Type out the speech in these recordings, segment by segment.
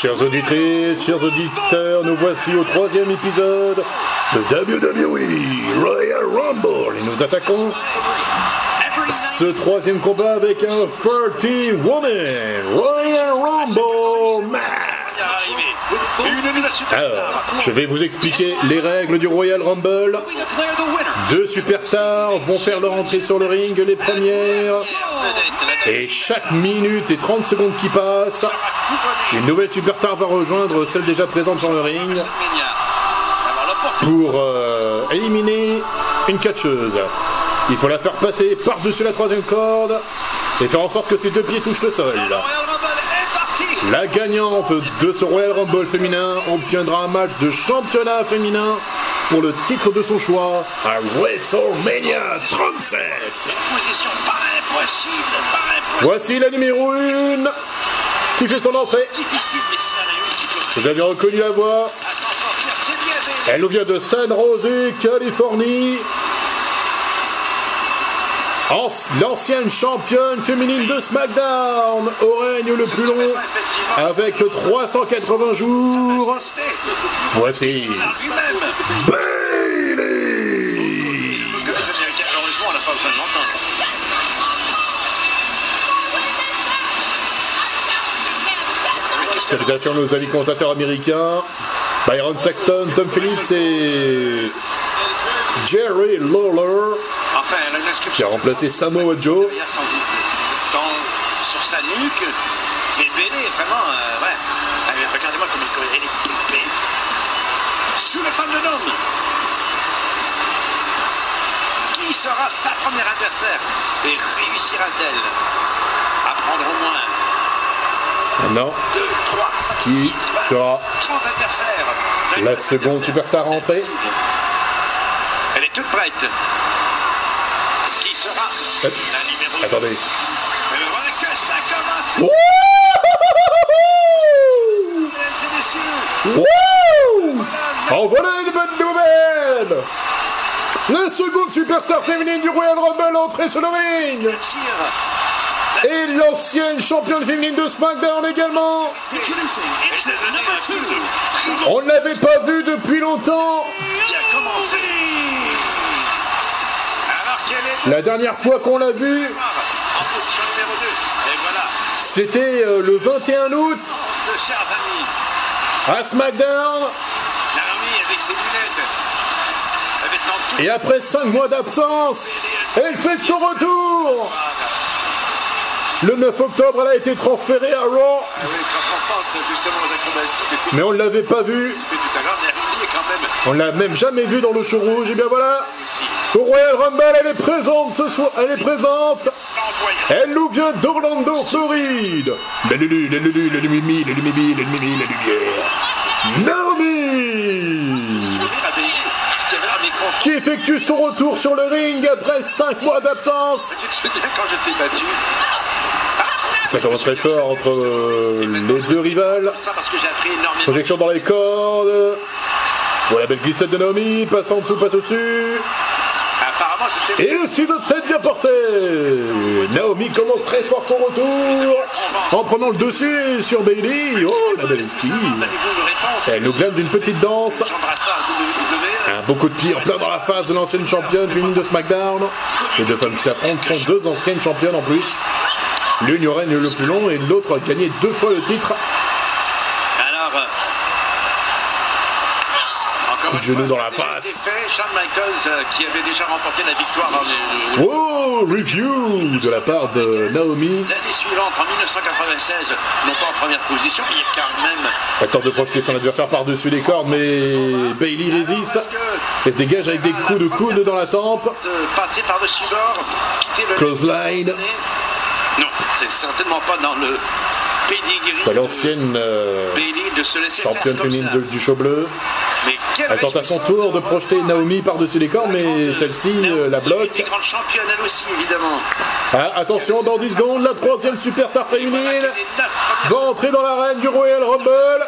Chers auditrices, chers auditeurs, nous voici au troisième épisode de WWE Royal Rumble et nous attaquons ce troisième combat avec un 30 Woman Royal Rumble match. Alors, je vais vous expliquer les règles du Royal Rumble. Deux superstars vont faire leur entrée sur le ring, les premières. Et chaque minute et 30 secondes qui passent, une nouvelle superstar va rejoindre celle déjà présente sur le ring pour euh, éliminer une catcheuse. Il faut la faire passer par-dessus la troisième corde et faire en sorte que ses deux pieds touchent le sol. Royal Rumble est parti. La gagnante de ce Royal Rumble féminin obtiendra un match de championnat féminin pour le titre de son choix à WrestleMania 37. Position pas impossible, pas impossible. Voici la numéro 1 qui fait son entrée. Vous avez reconnu la voix. Elle nous vient de San Jose, Californie. An- L'ancienne championne féminine de SmackDown au règne le plus long avec 380 jours. Voici. Bailey. Salutations nos amis commentateurs américains, Byron Saxton, Tom Phillips et Jerry Lawler, Enfin, elle a une qui a remplacé Samoa Joe. Sur sa nuque. Mais Bailey, vraiment, euh, ouais. Regardez-moi comme il courait. Elle est pépée. Sous le fan de l'homme. Qui sera sa première adversaire? Et réussira-t-elle à prendre au moins Maintenant, 2, 3, 5, qui 10, 20, sera 30 adversaires? la seconde superstar à entrer Elle est toute prête. Attendez. Wouh. Wouh! En voilà une bonne nouvelle. La seconde superstar féminine du Royal Rumble entrée sur le ring. Et l'ancienne championne féminine de SmackDown également. On ne l'avait pas vue depuis longtemps La dernière fois qu'on l'a vue, en position numéro 2. Et voilà, c'était euh, le 21 août à SmackDown. Et après 5 mois d'absence, elle fait son retour Le 9 octobre, elle a été transférée à Raw, Ah et mais on ne l'avait pas vue. On l'a même jamais vue dans le show rouge. Et bien voilà, au Royal Rumble, elle est présente ce soir. Elle est présente. Elle nous vient d'Orlando, Floride. La Lulu, la Lulu, la Lumimi, la Lumimi, la Lumimi, la lumière. Naomi qui effectue son retour sur le ring après 5 mois d'absence? Tu te souviens quand je t'ai battu? Ça commence très fort entre euh, les deux rivales. Projection dans les cordes. Voilà, belle glissade de Naomi. Passe en dessous, passe au-dessus. Apparemment, c'était Et le ciseau de tête bien porté. Naomi commence très fort son retour. En prenant le dessus sur Bailey. Oh, la belle Elle nous glane d'une petite danse. Un beau coup de pied en plein dans la face de l'ancienne championne féminine de SmackDown. Les deux femmes qui s'affrontent sont deux anciennes championnes en plus. L'une au règne le plus long et l'autre a gagné deux fois le titre. Alors, Coup de genou dans la face. été fait. Shawn Michaels, qui avait déjà remporté la victoire en, Oh, review de la part de Naomi. l'année suivante, en 1996, non pas en première position, mais il y a quand même. Elle tente de projeter son adversaire par-dessus les cordes, mais Bailey résiste. Elle se dégage avec des coups de coude dans la tempe. Passer par-dessus bord, quitter le. Clothesline. Non, c'est certainement pas dans le pedigree. L'ancienne euh, Bailey de se laisser championne féminine du show bleu. Elle tente à son tour de projeter Naomi par-dessus les cordes, mais celle-ci euh, la bloque. grandes championnes, elle aussi, évidemment. Ah, attention, dans 10 secondes, la troisième superstar féminine Les neuf premières va entrer dans l'arène du Royal Rumble.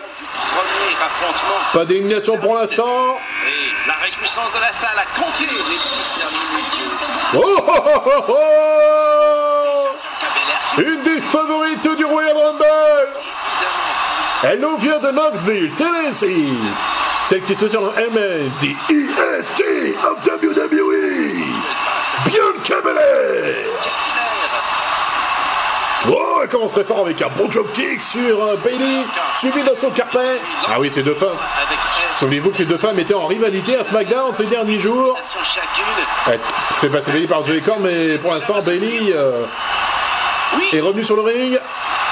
Pas d'élimination pour l'instant. La réjouissance de la salle a compté les 10 dernières minutes. Oh, oh, oh, oh, oh Une des favorites du Royal Elle nous vient de Knoxville, Tennessee. Celle qui se surnomme the EST of WWE. Bianca Belair. Oh, elle commence très fort avec un bon job kick sur euh, Bailey, suivi d'un saut carpet. Ah oui, ces deux femmes. Souvenez-vous que ces deux femmes étaient en rivalité à SmackDown ces derniers jours. Elle fait passer Bailey par-dessus les cordes, mais pour l'instant, Bailey euh, est revenue sur le ring.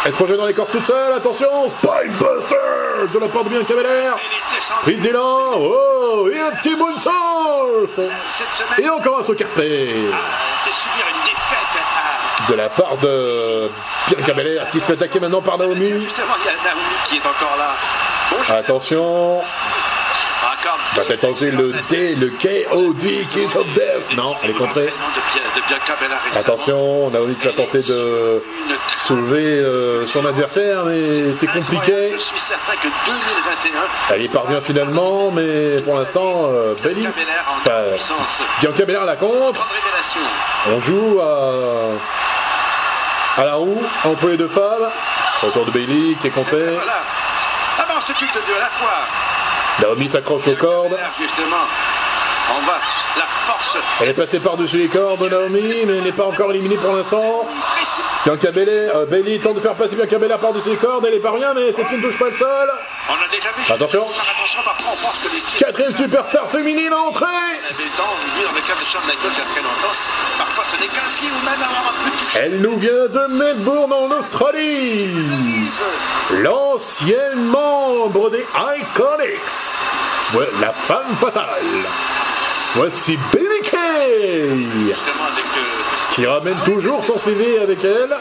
Elle se projette dans les cordes toute seule. Attention, Spinebuster de la part de Bianca Belair. elle est descendue Prise d'élan. Oh, et un petit moonsault. Et encore un défaite à. de la part de Bianca Belair qui se fait attaquer maintenant par Naomi. Justement, il y a Naomi qui est encore là. Attention, Encore. va peut-être tenter le D, le KOD, Kiss of Death. Non, elle est contrée. De, de. Attention, Naomi qui va tenter de soulever euh, son adversaire, mais c'est compliqué. Je suis certain que 2021, Elle y parvient finalement, mais pour l'instant, euh, Bailey, Bianca Belair la contre. On joue à, à la roue entre les deux femmes. Autour de Bailey qui est contré. Voilà. Ah ben on s'occupe de deux à la fois. Naomi s'accroche aux cordes. Belair, justement. On va. La force. Elle est passée par-dessus les cordes de Naomi, mais elle n'est pas encore éliminée pour l'instant. Précis. Bianca Belair, euh, Bailey tente de faire passer Bianca Belair par-dessus les cordes. Elle est pas rien, mais c'est qui ne touche pas le sol. On a déjà vu. Attention. Faire attention, parfois on pense que les pieds. Quatrième superstar féminine entrée. avait tant vu dans le cas de Shawn Michaels il y a très longtemps. Parfois ce n'est qu'un pied ou même avoir un peu de toucher. Elle nous vient de Melbourne en Australie. L'ancienne membre des Iconics. Ouais, la femme fatale. Voici Bailey Kay, qui ramène toujours son CV avec elle.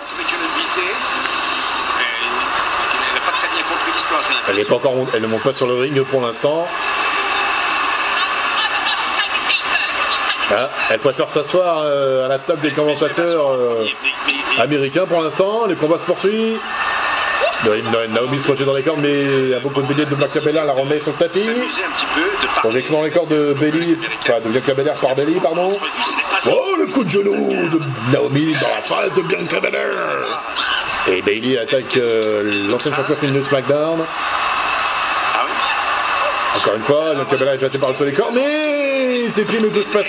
Elle pas est encore, elle ne monte pas sur le ring pour l'instant. Ah, elle préfère s'asseoir euh, à la table des commentateurs euh, américains pour l'instant. Le combat se poursuit. Na- Naomi se projette dans les cordes, mais a beaucoup de billets de Bianca Belair la remet sur le tapis. Projection dans les cordes de Bailey, enfin de Bianca Belair par Bailey, pardon. Oh, le coup de genou de Naomi dans la face de Bianca Belair. Et Bailey attaque euh, l'ancienne championne féminine de SmackDown. Ah Encore une fois, Bianca Belair est passée par-dessus les cordes, mais ses pieds ne touchent pas.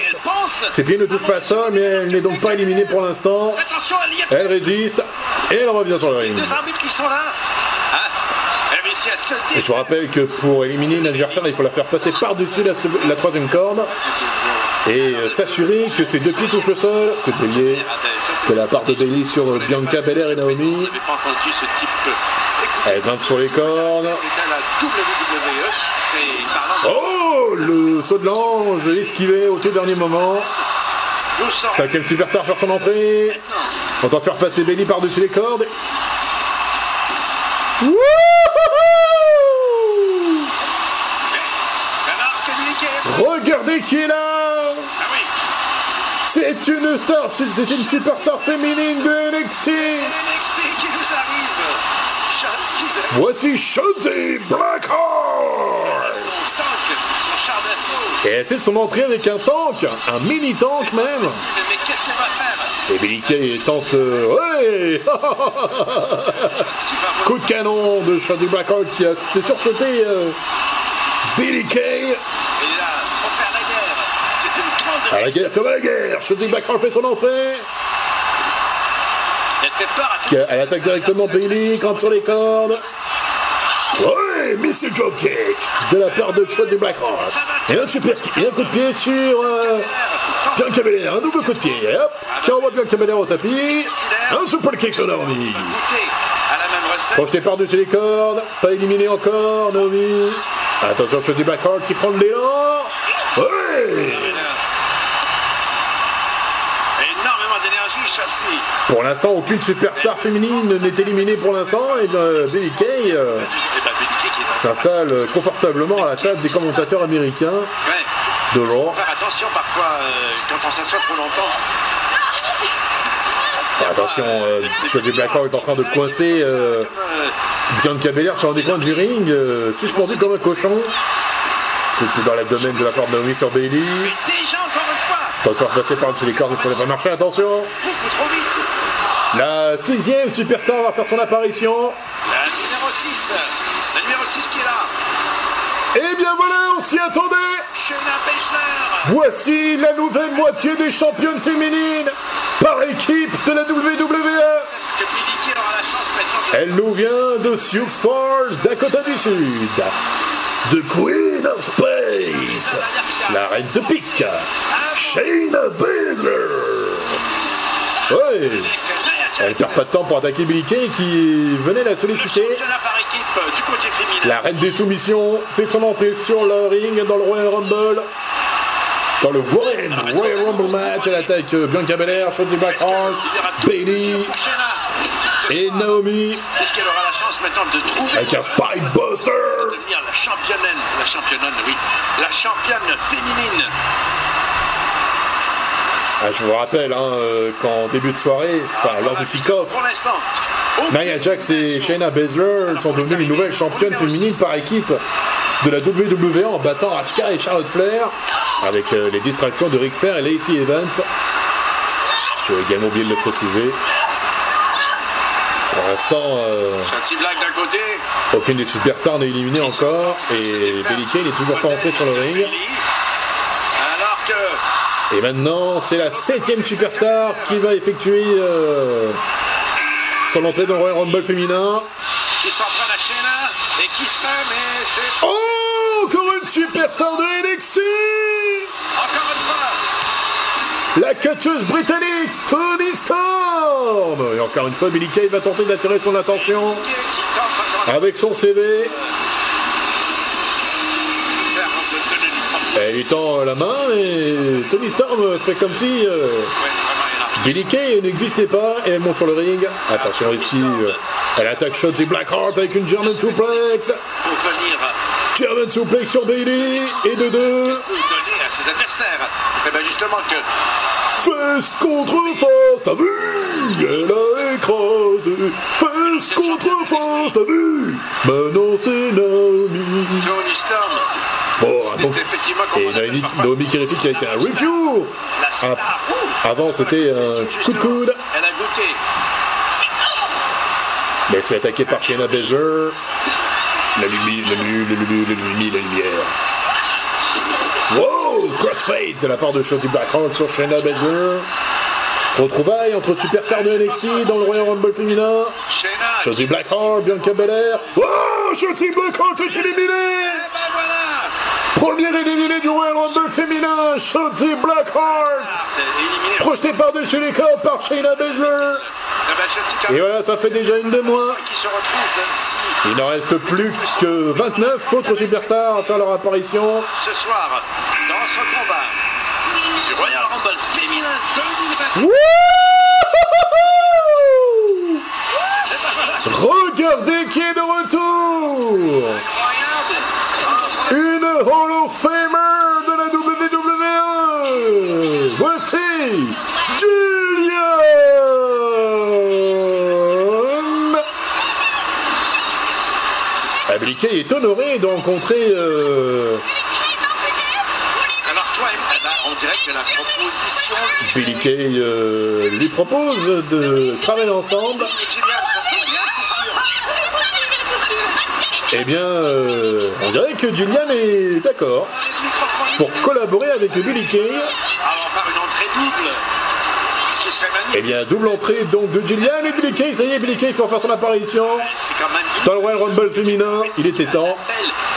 Ses pieds ne touchent pas ça, mais elle n'est donc pas éliminée pour l'instant. Elle résiste et elle revient sur le ring. Et je vous rappelle que pour éliminer une adversaire, il faut la faire passer par-dessus la, troisième corde et euh, s'assurer que ses deux pieds touchent le sol, que Bailey, que la part de Bailey sur Bianca Belair et Naomi. Elle grimpe sur les cordes. Oh Le saut de l'ange esquivé au tout dernier moment. sort. Cinquième superstar faire son entrée. De faire passer Bailey par-dessus les cordes. Wouhou. Regardez qui est là Ah C'est une star, c'est une superstar féminine de NXT Voici Shotzi Blackheart son stock, son char d'assaut. Et elle fait son entrée avec un tank, un mini-tank même? Mais qu'est-ce qu'on va faire? Et Billy Kay tente... euh, ouais! Coup de canon de Shotzi Blackheart qui a fait sursauter euh, Billy Kay Et là, pour faire la guerre, c'est une grande. à la guerre comme à la guerre. Blackheart fait son entrée. Elle fait peur à tout Elle attaque directement Bailey, grimpe sur les cordes. Ouais, Missile Dropkick de la part de Shotzi Blackheart. Et un super kick, et un coup de pied sur euh, Bianca Belair, un double coup de pied. Et hop, qui envoie Bianca Belair au tapis. Un super kick sur Naomi. Projeté par-dessus les cordes, pas éliminé encore, Naomi. Attention, Shotzi Blackheart qui prend de l'élan. Chelsea. Pour l'instant, aucune superstar féminine n'est éliminée pour l'instant. Et euh, Billie Kay euh, s'installe confortablement à la table des commentateurs américains de Raw. Faire attention parfois euh, quand on s'assoit trop longtemps. Et attention, euh, Shotzi Blackheart est en train de coincer euh, euh, Bianca Belair sur un des coins du ring, euh, suspendu comme un cochon. C'était dans l'abdomen de la part de Naomi sur Bailey. mais déjà encore une fois, Tente de faire passer par-dessus les cordes, ça n'a pas marché, attention. beaucoup trop vite. La sixième superstar va faire son apparition. La numéro 6, Le numéro 6 qui est là. Eh bien voilà, on s'y attendait. Voici la nouvelle moitié des championnes féminines par équipe de la WWE. De... Elle nous vient de Sioux Falls, Dakota du Sud. The Queen of Spades, la reine de pique, Shayna Baszler. Ouais, elle perd pas de temps pour attaquer Billy Kay qui venait la solliciter. Du côté féminin. La reine des soumissions fait son entrée sur le ring dans le Royal Rumble. Dans le Royal, Royal Rumble match, elle attaque Bianca Belair, Shotzi Blackheart, Bailey et Naomi Est-ce qu'elle aura la chance maintenant de trouver avec un de devenir la championne, la championne, oui, la championne féminine Ah, je vous rappelle hein, euh, qu'en début de soirée, enfin lors du l'instant, Nia Jax et Shayna Baszler sont devenues les nouvelles championnes féminines par équipe de la WWE en battant Asuka et Charlotte Flair avec euh, les distractions de Ric Flair et Lacey Evans. Je vais également oublié de le préciser. Pour l'instant, euh, aucune des superstars n'est éliminée encore et Billy Kay n'est toujours pas entré sur le ring. Et maintenant, c'est la septième superstar qui va effectuer euh, son entrée dans le Royal Rumble féminin. qui s'en prennent à Shayna et qui serait, mais c'est Oh, encore une superstar de NXT encore une fois. La catcheuse britannique Tony Storm Et encore une fois, Billy Kay va tenter d'attirer son attention avec son CV. Elle lui tend la main et Tony Storm fait comme si euh, Ouais. Billy Kay n'existait pas et elle monte sur le ring. Attention ici, euh, elle attaque Shotzi Blackheart avec une German suplex. Pour venir German suplex sur Bailey et de deux. donner à ses adversaires. Et bien justement que Fesse contre face, t'as vu? Elle a écrasé. Fesse contre face, t'as vu? Maintenant c'est Naomi. Tony Storm Bon, c'est donc, effectivement comme et on appelle Naomi, qui réplique avec un review. Ah. Avant c'était un coup de coude. Elle a goûté. Mais elle se fait attaquer par Shayna Baszler. La lumière, la lumière, la lumière. Wow! Crossfade de la part de Shotzi Blackheart sur Shayna Baszler. Retrouvailles entre superstars de NXT dans le Royal Rumble féminin. Shotzi Blackheart, Bianca Belair. Wow! Shotzi Blackheart est éliminée! Voilà. Première éliminée du Royal Rumble féminin, Shotzi Blackheart. Éliminé. Projetée par-dessus les cordes par Shayna Baszler. Et voilà, ça fait déjà une de moins. Il n'en reste plus que 29 autres superstars à faire leur apparition. ce soir dans ce combat du Royal Rumble féminin 2020. Wouhou Eh ben voilà, Regardez qui est de retour. Hall of Famer de la WWE Voici Julian Abliqué est honoré de rencontrer euh, Alors toi, on dirait que la proposition Billy Kay euh, lui propose de travailler ensemble. et Julian, ça sent bien, c'est sûr. Eh bien, euh, on dirait que Julian est d'accord pour collaborer avec Billy Kay. Va serait Eh bien, double entrée donc de Julian et Billy Kay. Ça y est, Billy Kay fait faire son apparition dans le Royal Rumble féminin. Il était temps.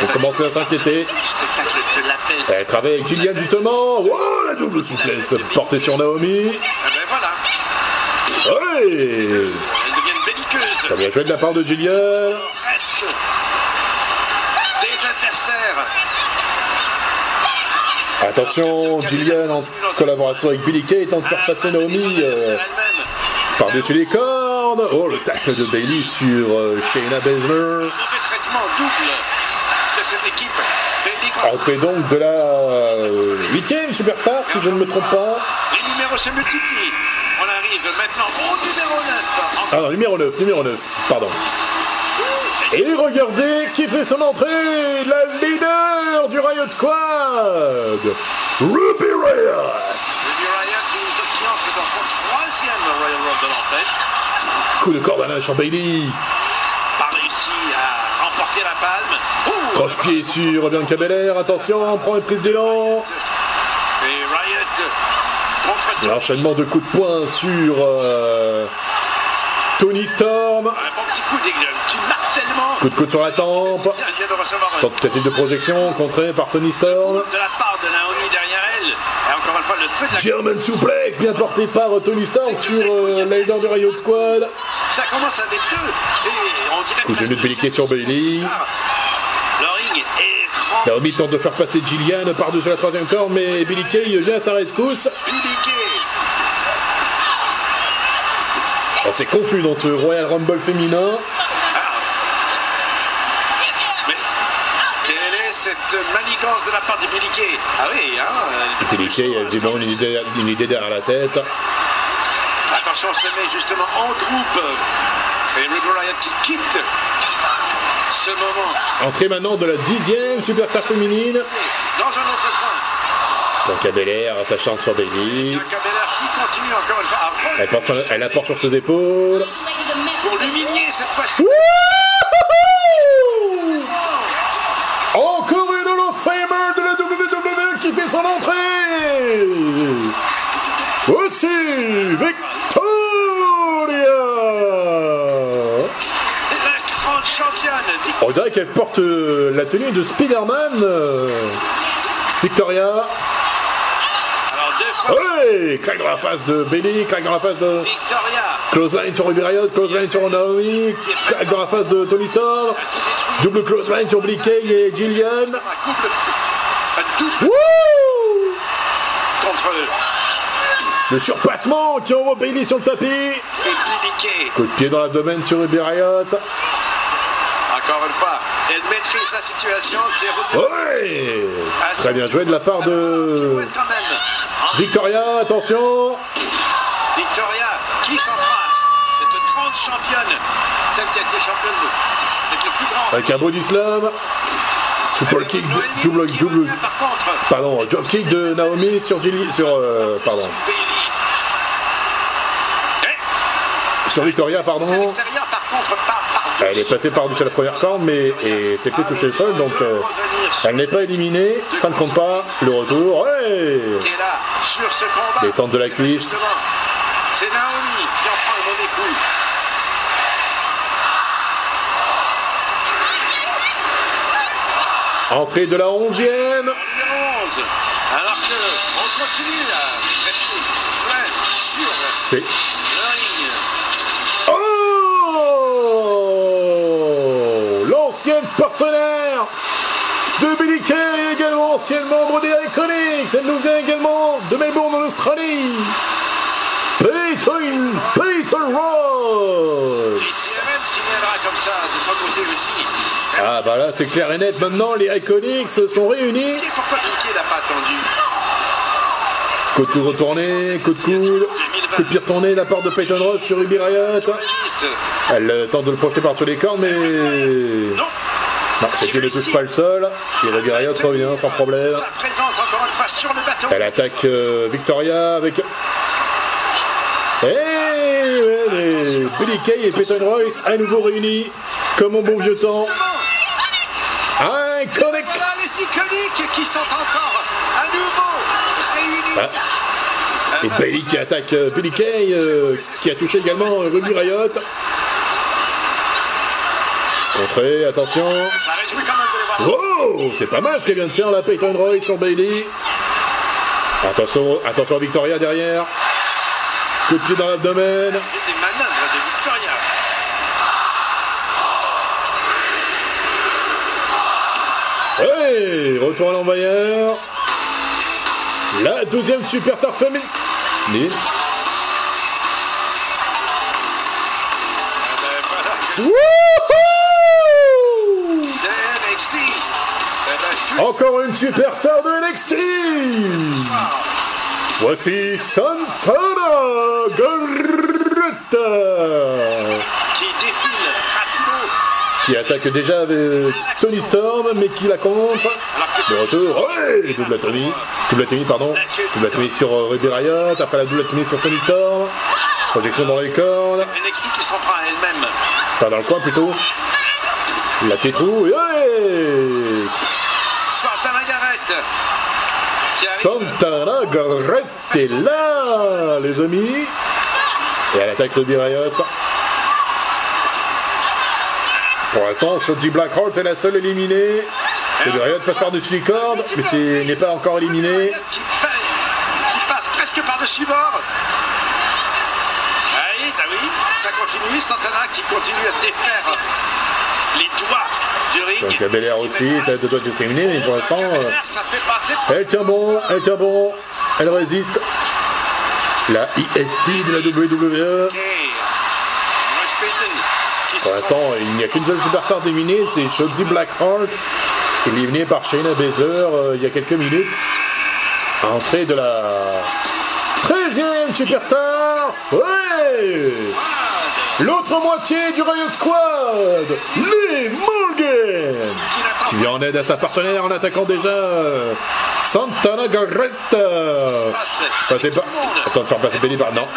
On commençait à s'inquiéter. Elle travaille avec Julian justement. Wow, la double souplesse portée sur Naomi. Eh ben belliqueuses. Très bien joué de la part de Julian. Reste des adversaires. Attention, Julian en collaboration avec Billy Kay tente de faire passer Naomi euh, par-dessus les cordes. Oh, le tacle de Bailey sur euh, Shayna Baszler. Entrée donc de la euh, huitième superstar, si je ne me trompe pas. les numéros se multiplient. On arrive maintenant au numéro 9. Ah non, numéro 9, numéro 9, pardon. Et regardez qui fait son entrée, la leader du Riot Squad, Ruby Riot. Ruby Riot qui entre dans son troisième Royal Rumble en fait. Coup de corde à la Bailey. Pas réussi à remporter la napalm. Ouh, Croche-pied sur Bianca Belair, attention, prend une prise d'élan. Et Riot contre L'enchaînement de coups de poing sur euh, Tony Storm. Un bon petit coup d'église. Tu. Coup de coude sur la tempe. Tentative de projection contrée par Tony Storm. de la part de Naomi derrière elle. Et encore une fois, le feu de la German suplex bien porté par Tony Storm sur euh, la leader de Riot Squad. Ça commence avec deux. Et on dirait Coup de Belliquet sur Bailey. Naomi tente de faire passer Gillian par-dessus la troisième corde, mais Billy Kay vient à sa rescousse. On s'est confus dans ce Royal Rumble féminin. Mais quelle est de la part de Biliqué Ah oui, hein. Kay a une idée, une idée derrière la tête. Attention, on se met justement en groupe. Et Ruby Riot qui quitte ce moment Entrée maintenant de la dixième superstar féminine. dans un autre coin. Donc à Belair, ça chante sur Bailey. À Elle porte, son- elle la porte sur ses épaules. pour l'humilier cette fois-ci. Encore une Hall of Famer de la WWE qui fait son entrée Aussi Victoria La grande championne. Vic- On dirait qu'elle porte euh, la tenue de Spider-Man. euh, Victoria. Ouais Craque dans la face de Bailey, craque dans la face de Victoria. Close line sur Ruby Riot, close line sur Naomi, craque dans la face de Tony Storm, double close line sur Kay et Gillian. Wouh Le surpassement qui envoie Bailey sur le tapis. Coup de pied dans l'abdomen sur Ruby Riot. Encore une fois, elle maîtrise la situation. Ouais Très bien joué de la part de. Victoria, attention Victoria qui s'embrasse. C'est une grande championne. Celle qui a été championne avec le plus grand. Avec un body slam. Super kick, double, double. Pardon, drop kick de Naomi sur Gilly, sur, euh, pardon. Eh, sur Victoria, pardon. Elle est passée par-dessus la première corde, mais c'est plus touché le sol, donc euh, elle n'est pas éliminée. Ça ne compte pas. Le retour, ouais. Descente de la cuisse. C'est Naomi qui en prend le mauvais coup. Entrée de la onzième. Numéro 11. Alors que on continue à rester sur le ring. Oh L'ancienne partenaire de Billy Kay, également ancien membre des Iconics. Elle nous vient également de Melbourne en Australie. Peyton, Peyton Ross. Et c'est Evans qui viendra comme ça de son côté aussi. Ah bah là c'est clair et net, maintenant les Iconics sont réunis. Et pourquoi Mickey n'a pas attendu Coup de coude retourné, coup de coude, coup de pied retourné de la part de Peyton Ross sur Ruby Riot. Elle tente de le projeter par-dessus les cornes mais... Non. Non, c'est qu'il ne touche pas le sol. Et Ruby Riot revient sans problème. Sa présence encore une fois sur le bateau. Elle attaque euh, Victoria avec. Eh ouais, mais Billy Kay et Peyton Royce à nouveau réunis comme au bon vieux temps. Iconiques qui sont encore à nouveau réunis. Et Bailey qui attaque euh, Billy Kay, euh, qui a touché également euh, Ruby Riot. Contré, attention. Oh, c'est pas mal ce qu'elle vient de faire la Peyton sur Bailey. Attention, attention Victoria derrière. Coup de pied dans l'abdomen. Des manœuvres de Victoria. Hey, retour à l'envoyeur. La deuxième. Eh ben, je- Encore une superstar de NXT. Voici Santana Garrett qui défile rapido. Qui attaque déjà avec Tony Storm mais qui la contre. De retour, ouais, double atomy, double atomy pardon, double atomy sur euh, Ruby Riot, après la double atomy sur Tony Storm, projection dans les cordes, qui s'en prend elle-même. pas dans le coin plutôt. La tétrou, ouais Santana Garrett. Santana Garrett est là, les amis. Et elle attaque le Riot. Pour l'instant, Shotzi Blackheart est la seule éliminée. Le Riot passe par-dessus les cordes, mais c'est- n'est pas encore éliminé. Qui, passe presque par-dessus bord. Allez, t'as oui, ça continue. Santana qui continue à défaire les doigts du ring. Donc la Bel Air aussi, t'as deux doigts féminin, mais pour l'instant, euh, elle tient bon, elle tient bon, elle résiste. La IST de la WWE. L'instant, il n'y a qu'une seule superstar éliminée, c'est Shotzi Blackheart, éliminée par Shayna Baszler euh, il y a quelques minutes. Entrée de la 13e superstar. Ouais L'autre moitié du Riot Squad, Liv Morgan, qui vient en aide à sa partenaire en attaquant déjà euh, Santana Garrett. Passez pas. Attends de faire passer Bailey par. Non.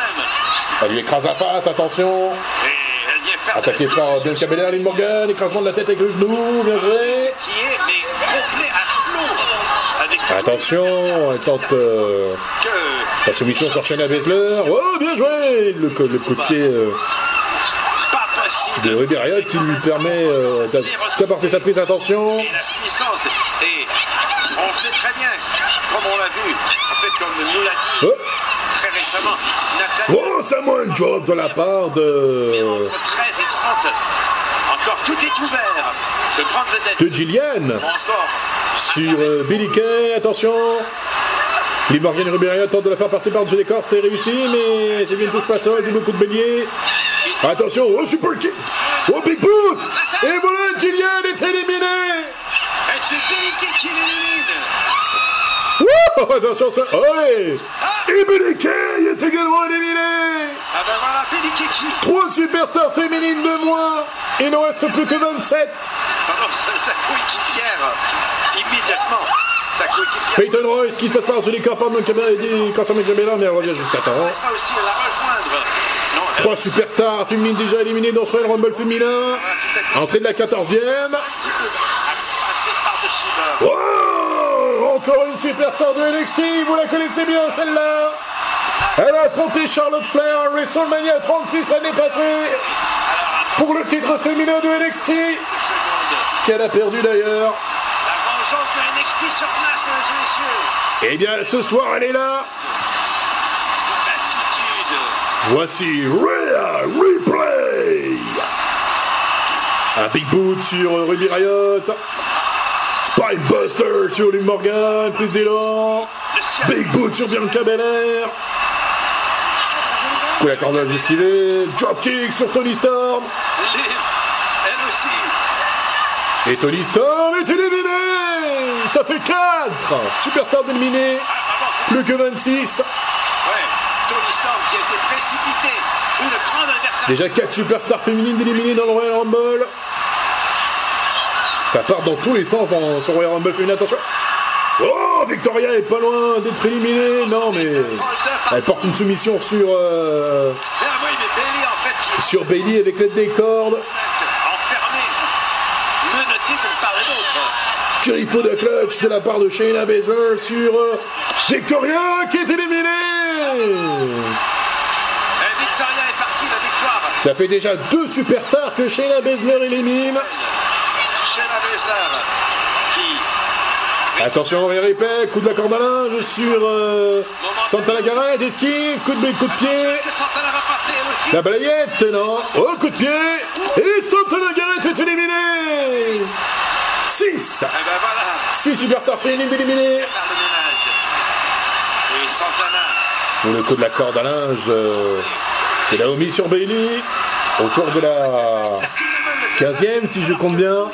Elle lui écrase la face, attention. Et elle vient faire Attaqué par Bianca Belair, Liv Morgan, écrasement de la tête avec le genou, bien joué. qui est mais complet à flot avec Attention, elle tente euh, que la soumission sur Shayna Baszler. Oh, bien joué Le, le coup de pied euh, de Ruby Riot qui lui permet euh, d'a- d'apporter sa prise d'attention. Et la puissance. Et on sait très bien, comme on l'a vu, en fait, comme nous l'a dit Oh, très récemment, Nathalie, oh Samuel Drop de la part de, entre 13 et 30, encore tout est ouvert. De vedettes de Gillian encore. sur euh, Billy Kay. Attention Liv Morgan tentent de la faire passer par-dessus les corps, c'est réussi, mais c'est bien une touche pas sol, double coup de bélier. Attention, oh super kick Oh big boot Et voilà, Gillian est éliminée Et c'est Billy qui l'élimine. Oh, attention, ça. Allez Et Billy Kay est également éliminé Ah ben voilà. Trois superstars féminines de moins Il n'en reste plus que 27 Pardon, sa, coéquipière, immédiatement, sa coéquipière. Peyton Royce qui passe par-dessus les corps par dit quand ça met Belair, mais elle revient juste à temps. Aussi la rejoindre. Trois superstars féminines déjà éliminées dans ce Royal Rumble féminin. Entrée de la 14e. un petit peu à passer par-dessus bord. Oh Encore une superstar de NXT, vous la connaissez bien celle-là Elle a affronté Charlotte Flair à WrestleMania 36 l'année passée pour le titre féminin de NXT qu'elle a perdu d'ailleurs. La vengeance de NXT sur place, mesdames et messieurs. Eh bien ce soir elle est là. Voici Rhea Replay. Un big boot sur Ruby Riot. Spinebuster sur Liv Morgan, prise d'élan. Big boot sur Bianca Belair. Coup la corde esquivé. Dropkick sur Tony Storm. Et Tony Storm est éliminé. Ça fait 4. Superstar éliminé. Ah, pardon, c'est... Plus que 26. Ouais, Tony Storm qui a été précipité. Une grande adversaire. Déjà 4 superstars féminines éliminées dans le Royal Rumble. Ça part dans tous les sens dans ce Royal Rumble féminin. Attention. Oh, Victoria est pas loin d'être éliminée. Non, mais elle porte une soumission sur, euh, sur Bailey avec l'aide des cordes. Grifo de clutch de la part de Shayna Baszler sur euh, Victoria qui est éliminée. Et Victoria est partie, la victoire. Ça fait déjà deux superstars que Shayna Baszler élimine. Attention, répète, coup de la corde à linge sur euh, Santana Garrett, esquive, coup de, coup de pied. La balayette, non. Oh, coup de pied. Et Santana Garrett est éliminé. 6 Eh ben 6 superstars féminines éliminés. Faire le coup de la corde à linge euh, de Naomi sur Bailey, autour de la la cinnamon, 15e, si je compte bien.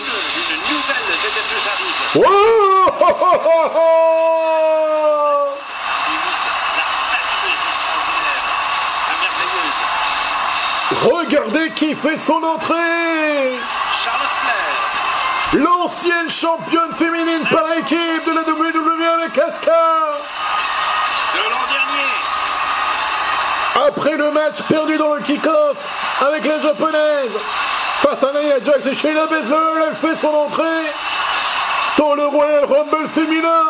Oh, oh, oh, oh, oh. Regardez qui fait son entrée! Charlotte Flair, L'ancienne championne féminine par équipe de la WWE avec Asuka de l'an dernier, Après le match perdu dans le kick-off avec la japonaise Face à Nia Jax et Shayna Baszler, elle fait son entrée dans le Royal Rumble féminin,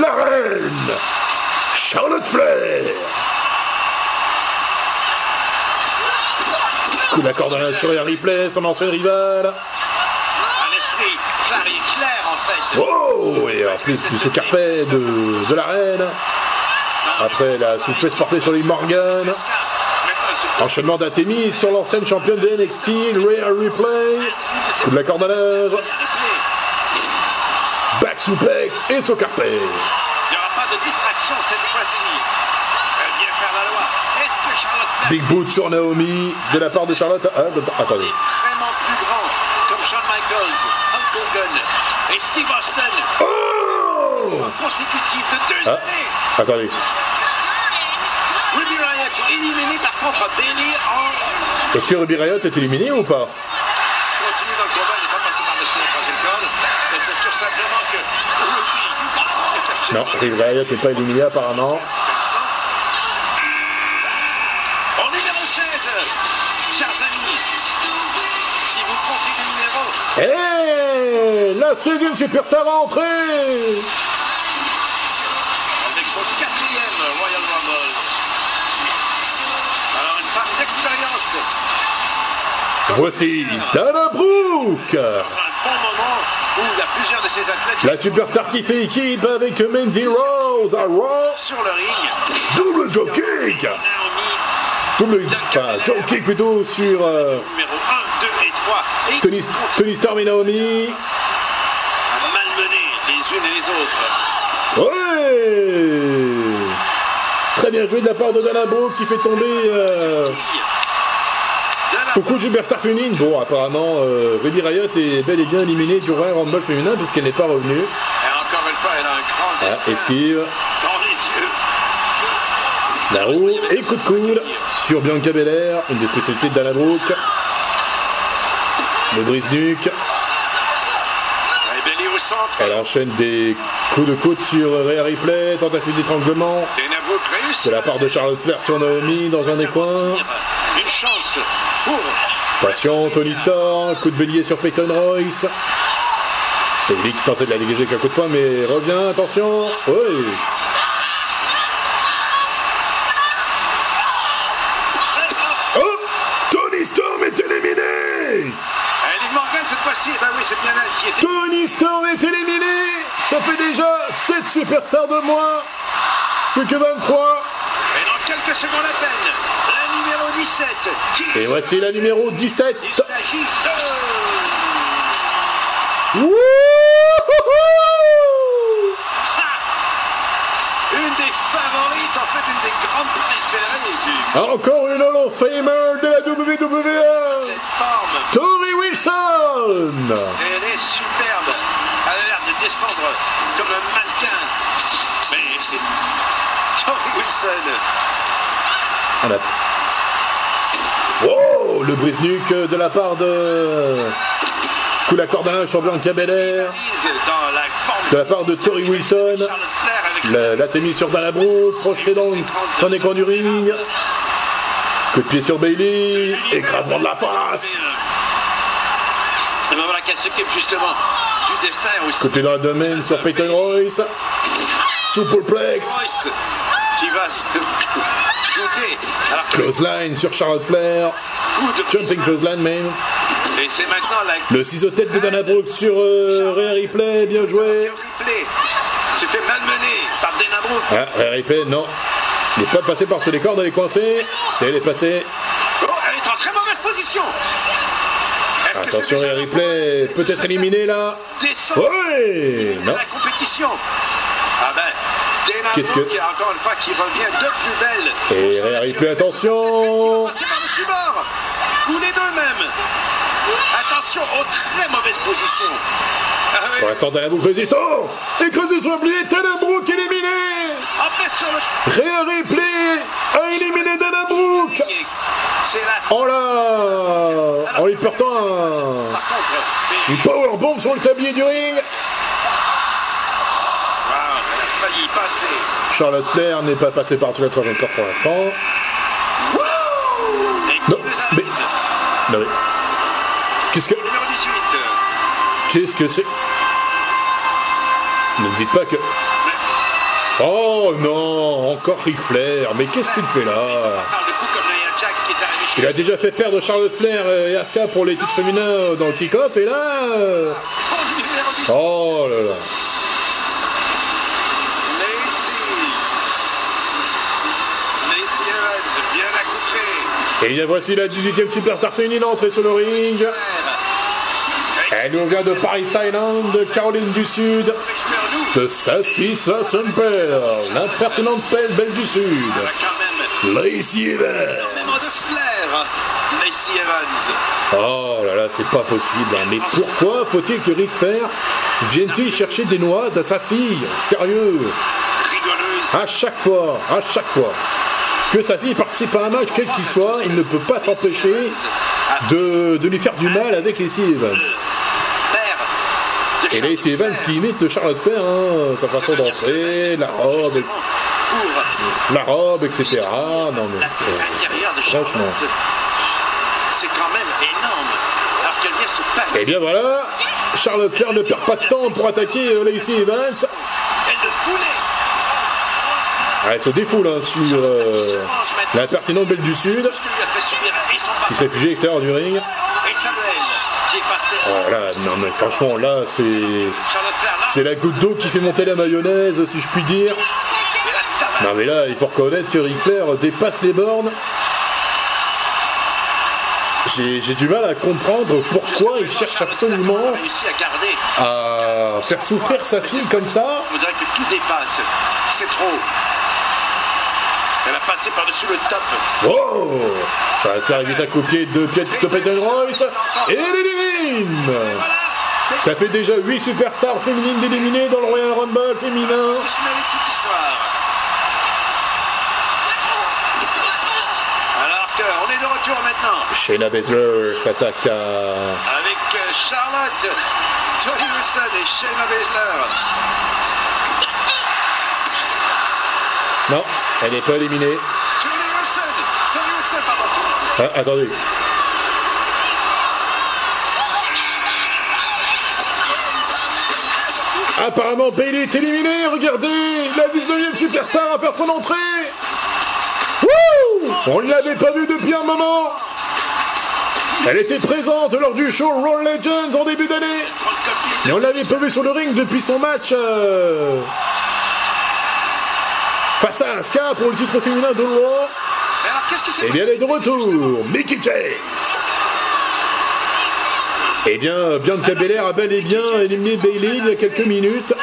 la reine Charlotte Flair. Coup d'accordage sur Rhea Ripley, son ancienne rivale. Un esprit clair, clair en fait. Oh Et en plus du ce carpet de, de la reine. Après la souplesse portée sur les Morgan. Enchaînement d'Athémis sur l'ancienne championne de NXT, Rhea Ripley. Coup de l'accordage. Back suplex et ce carpet. Il n'y aura pas de distraction cette fois-ci. Elle vient faire la loi. Est-ce que Charlotte Flair Big boot sur Naomi de la part de Charlotte. Ah, attendez. est vraiment plus grand comme Shawn Michaels, Hulk Hogan et Steve Austin Oh consécutifs de deux Ah. années Attendez. Ruby Riot éliminé par contre Bailey en Est-ce que Ruby Riot est éliminé ou pas continue dans le combat, elle n'est pas passée par-dessus la troisième corde. Et c'est sûr simplement que Ruby est Non, Ruby Riot n'est pas éliminé apparemment. Au numéro 16, chers amis, si vous comptez numéros, Et la seconde superstar entrée avec son quatrième Royal Rumble. Alors une femme d'expérience, Voici Dana Brooke dans un bon moment où il y a plusieurs de ces athlètes La superstar qui fait équipe avec Mandy Rose à Raw. sur le ring. Double joe kick Double, enfin, kick plutôt sur euh, numéro 1, 2 et 3. Et Tony, Tony Storm et Naomi. à malmener les unes et les autres. Ouais Très bien joué de la part de Dana Brooke qui fait tomber euh, De superstars féminines. Bon, apparemment, euh, Ruby Riot est bel et bien éliminée du Royal Rumble féminin puisqu'elle n'est pas revenue. Et encore une fois, elle a un grand Ah, esquive. dans les yeux. La roue et coup de coude sur Bianca Belair, une des spécialités de Dana Brooke. Le brise-nuque. Elle enchaîne des coups de coude sur Rhea Ripley, tentative d'étranglement de la part de Charlotte Flair sur Naomi dans un des coins. Une chance pour Passion, Tony Storm, coup de bélier sur Peyton Royce. Qui tentait de la dégager avec un coup de poing mais revient, attention. Oui. Oh Tony Storm est éliminé Liv Morgan cette fois-ci. Ben oui, c'est bien elle qui était. Tony Storm est éliminé Ça fait déjà 7 superstars de moins Plus que 23 Et dans quelques secondes à peine, 17 qui Et voici la numéro 17 Il s'agit de. Une des favorites, en fait, une des grandes préférées du. Encore une Hall of Famer de la WWE Cette forme, Tori Wilson elle est superbe. Elle a l'air de descendre comme un mannequin. Mais. Tori Wilson. On a... Oh Le brise-nuque de la part de... Coup d'accordage sur Bianca Belair Lise dans la forme de la part de Tori Wilson La, la sur projeté dans, dans les coins du ring. Coup de pied sur Bailey, écrasement de la face. Et ben voilà qu'elle s'occupe justement du destin aussi. Pied dans la domaine sur Peyton Royce. Royce qui va Alors Close line sur Charlotte Flair. de Jumping close line même. Et c'est maintenant la Le ciseau tête de Dana Brooke sur euh, Ripley, bien joué. replay. Se fait malmener par Dana Brooke. Ah, Ripley, non. Il n'est pas passé par tous les cordes, elle est coincée. C'est elle est passée. Oh, elle est en très mauvaise position. Attention, le Ripley moment peut de être se éliminée là. faire Descendre Ouais de Non. la compétition. Qu'est-ce que- encore une fois, qui revient de plus belle. Et Ripley, attention. Ou les deux même. Attention aux très mauvaises positions. Ah oui. Pour l'instant, Dana Brooke résiste. Oh Écrasé sur le plié, Dana Brooke éliminé Après sur le Rhea Ripley a éliminé Dana Brooke la Oh là En lui portant un... Par contre, une powerbomb sur le tablier du ring. Failli passer. Charlotte Flair n'est pas passée par tous les troisième corps pour l'instant. Non, mais- arrive Non, oui. Qu'est-ce que c'est Ne me dites pas que... Oh non, encore Ric Flair. Mais qu'est-ce qu'il fait là Il a déjà fait perdre Charlotte Flair et Asuka pour les titres féminins dans le kick-off et là... Oh là là. Et bien voici la 18e Superstar féminine entrée sur le ring. Elle nous vient de Paris Island, de Caroline du Sud, de Sassy Sasson Pearl, l'impertinente pelle belle du Sud. Lacey Evans. Oh là là, c'est pas possible. Hein. Mais pourquoi faut-il que Rick Flair vienne-t-il chercher des noises à sa fille? Sérieux? À chaque fois, à chaque fois que sa fille participe à un match, quel qu'il soit, il ne peut pas s'empêcher de, lui faire du mal avec Lacey Evans. Et Lacey Evans qui imite Charlotte Flair, hein, sa façon d'entrer, la robe, la robe, etc. Non mais, euh, franchement. C'est quand même énorme. Alors se. Et eh bien voilà, Charlotte Flair ne perd pas de temps pour attaquer euh, Lacey Evans. Elle se défoule sur euh, la pertinente Belle du Sud, qui se réfugie à l'extérieur du ring. Oh là, non mais franchement là c'est c'est la goutte d'eau qui fait monter la mayonnaise si je puis dire. Non mais là il faut reconnaître que Ric dépasse les bornes. J'ai du mal à comprendre pourquoi il cherche absolument à faire souffrir sa fille comme ça. Passé par-dessus le top. Oh Ça va faire vite à copier de pied de Peyton Royce. Et l'élimine Ça fait déjà 8 superstars féminines d'éliminer dans le Royal Rumble féminin. Alors qu'on est de retour maintenant. Shayna Baszler s'attaque à... Avec euh, Charlotte, Tony Wilson et Shayna Baszler. Non, elle n'est pas éliminée. Ah, attendez. Apparemment, Bailey est éliminée. Regardez, la 19e superstar a fait son entrée. On ne l'avait pas vue depuis un moment. Elle était présente lors du show Raw Legends en début d'année. Mais on l'avait pas vue sur le ring depuis son match. Euh, face à Asuka pour le titre féminin de Raw. Et eh bien, elle est de retour, Mickey James. Eh bien, Bianca Belair a bel et bien éliminé Bailey il y a quelques minutes.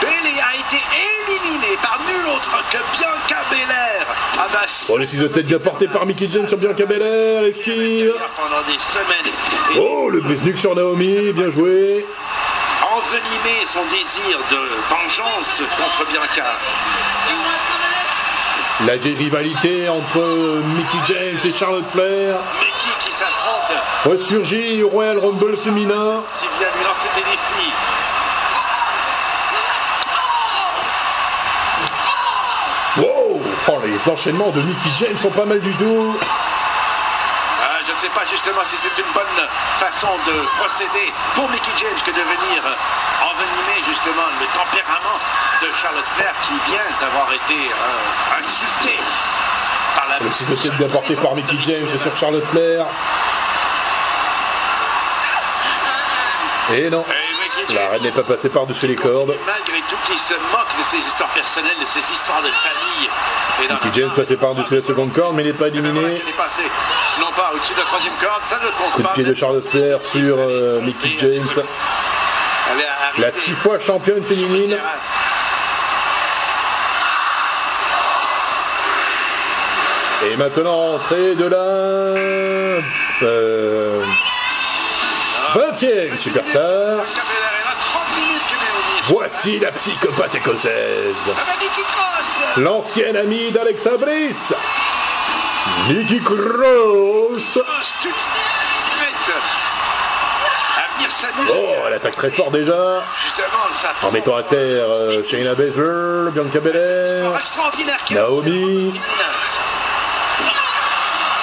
Bailey a été éliminé par nul autre que Bianca Belair. Ah bah, bon, le ciseau tête bien porté par Mickey James sur Bianca Belair, esquive. Pendant des semaines. Oh, le brise sur Naomi, bien joué. Envenimer son désir de vengeance contre Bianca. La vieille rivalité entre Mickey James et Charlotte Flair. Mickey qui s'affronte. Ressurgit au Royal Rumble féminin. Qui vient lui lancer des défis. Wow oh, Les enchaînements de Mickey James sont pas mal du tout. Ah, je ne sais pas justement si c'est une bonne façon de procéder pour Mickey James que de venir envenimer justement le tempérament de Charlotte Flair qui vient d'avoir été euh, insulté par la. Le ciseau bien porté par Mickey James sur Charlotte Flair. Et non. La reine n'est pas passée par-dessus les cordes. Malgré tout, qui se moque de ses histoires personnelles, de ses histoires de famille. Mickey James passé par-dessus la seconde corde, mais il n'est pas éliminé. Il est passé, non pas au-dessus de la troisième corde, ça ne compte Coup de pied de Charlotte Flair sur euh, Mickey James. La six fois championne féminine. Et maintenant, entrée de la euh, 20e superstar. Voici la psychopathe écossaise. L'ancienne amie d'Alexa Bliss. Nikki Cross. Oh, elle attaque très fort déjà. En mettant à terre euh, Shayna Baszler, Bianca Belair, Naomi.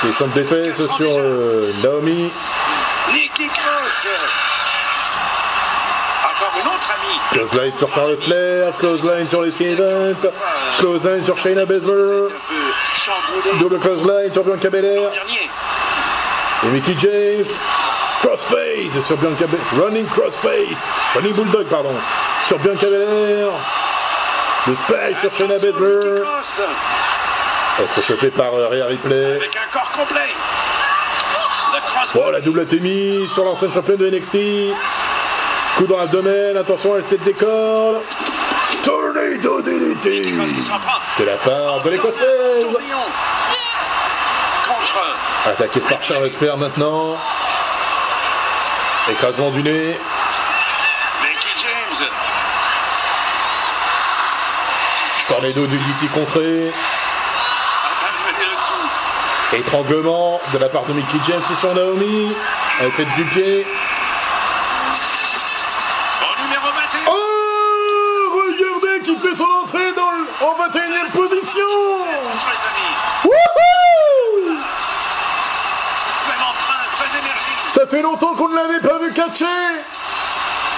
Les centres des fesses sur euh, Naomi. Close line sur Charlotte Flair, close line sur les Evans, close line sur Shayna Baszler, double close line sur Bianca Belair, et Mickey James, crossface sur Bianca Belair, running crossface, running bulldog pardon, sur Bianca Belair, le spike sur Shayna Baszler, elle se fait choper par euh, Rhea Ripley, Avec un corps complet. Bon la double TMI sur l'ancienne championne de NXT, coup dans l'abdomen, attention elle se décolle, Tornado DDT de la part de l'Écossaise. Attaqué par Charlotte Flair maintenant. Écrasement du nez. Tornado du DT contré. Étranglement de la part de Mickey James sur Naomi. Avec l'aide du pied.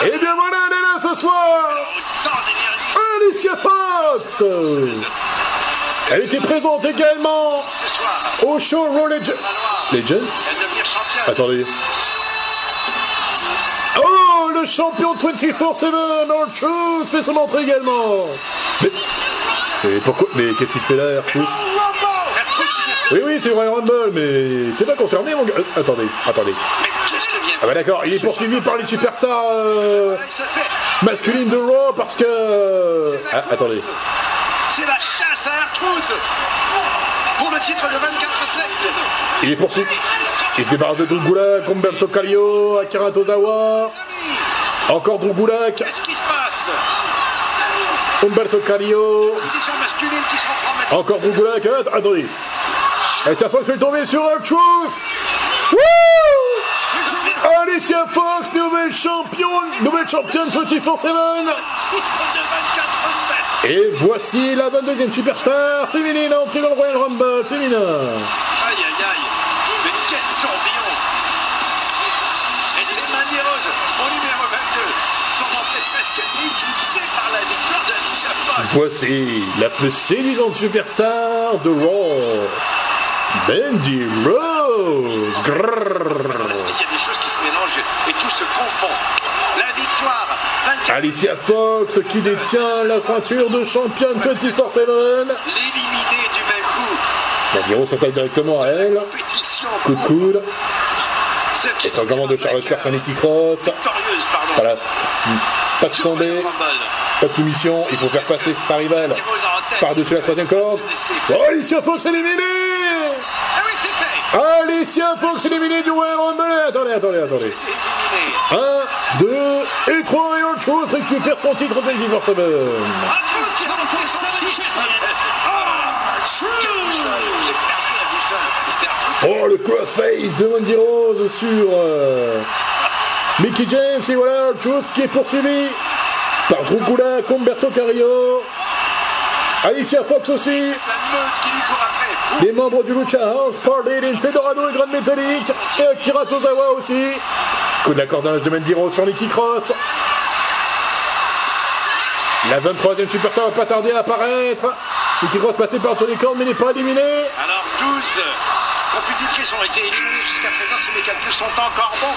Et bien voilà, elle est là ce soir. Alicia Fox Elle était présente également au show Raw Legends. Legends? Attendez. Oh, le champion 24-7, Archus fait son entrée également. Mais, pourquoi Mais qu'est-ce qu'il fait là, Archus Oui, oui, c'est Royal Rumble, mais t'es pas concerné, mon gars Euh, Attendez, attendez. Mais qu'est-ce que vient Ah bah d'accord, il est poursuivi par les superstars euh, masculines de Raw parce que... La Ah, attendez. C'est la chasse à Artruth. Pour le titre de 24-7. Il est poursuivi. Il se débarrasse de Drugulak, Humberto Carrillo, Akira Tozawa. Encore Drugulak, Qu'est-ce qui se passe? Prend maintenant. Encore Drugulak, ah, attendez. Et sa Fox fait tomber sur un truth. Wouh Alicia Fox, nouvelle championne, nouvelle championne 24-7. Titre de 24-7. Et voici la 22e superstar féminine entrée dans le Royal Rumble féminin. Aïe aïe aïe. Mais quel tourbillon. Et c'est Mandy Rose au numéro 22. Son entrée presque éclipsée par la victoire d'Alicia Fox. Voici la plus séduisante superstar de Raw. Mandy Rose. Il y a des choses qui se mélangent et tout se confond. La victoire 24 Alicia Fox qui détient la ceinture de championne 24-7. l'éliminer du même coup. Rose s'attaque directement à elle. Coup de coude. Celle qui Étranglement de Charlotte Flair sur vainqueur. Nikki Cross. Victorieuse, pardon. Voilà. Pas de Rumble. pas de soumission. Il faut faire passer sa rivale par-dessus la troisième corde. Oh, Alicia Fox éliminée Ah. Alicia Fox éliminée du Royal Rumble. Attendez, attendez, attendez. Éliminé. 1, 2 et 3 et autre chose récupère son titre de Divorce Artruth qui a remporté son titre. Quel boussole. J'ai perdu la boussole. C'est Artruth. Oh, le crossface de Mandy Rose sur euh, Mickey James. Et voilà, autre chose qui est poursuivi par Drugula, Humberto Carrillo. Alicia Fox aussi. Les membres du Lucha House Party, Lince Dorado et Grand Metallic, et Akira Tozawa aussi. Coup de la cordage de Mandy Rose sur Nikki Cross. La 23e Super Star va pas tarder à apparaître. Nikki Cross passé par sur les cordes mais n'est pas éliminé. Alors 12 compétitrices ont été éliminées jusqu'à présent si mes calculs sont encore bons.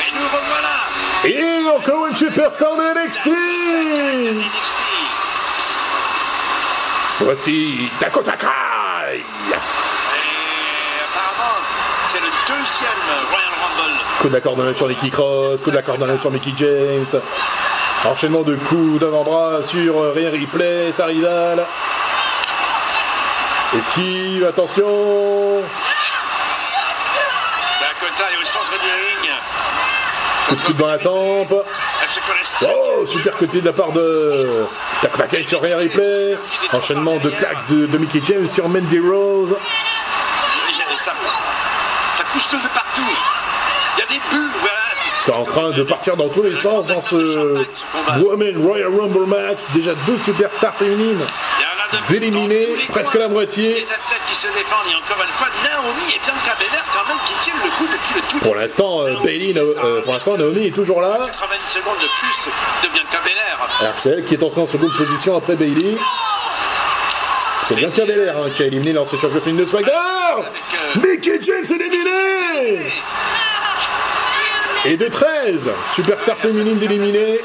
Et nous revoilà. Et encore une superstar de NXT. Voici Dakota Kai c'est le deuxième Royal Rumble. Coup de la cordonnette sur Nikki Cross, coup de la cordonnette sur Mickey James. Enchaînement de coups d'avant-bras sur euh, Rhea Ripley, sa rivale. Esquive, attention Dakota est au centre du ring. Coup de coude dans la tempe. Oh, super coup de de la part de Kai sur Rhea Ripley. Enchaînement de claques de, de Mickey James sur Mandy Rose. Ça, ça pousse de partout. Voilà. C'est en train de partir dans tous les sens dans ce Women Royal Rumble match. Déjà deux superstars féminines. D'éliminer presque la moitié. Les athlètes qui se défendent, et encore une fois, Naomi et Bianca Belair quand même qui tiennent le coup depuis le tout Pour l'instant, euh, Bailey, euh, pour l'instant, Naomi est toujours là. 90 secondes de plus de Bianca Belair. Alors c'est elle qui est entrée en seconde position après Bailey. C'est Bianca Belair hein, qui a éliminé l'ancien champion féminin de SmackDown. Mickey James éliminé Et de 13, superstar féminine d'éliminer.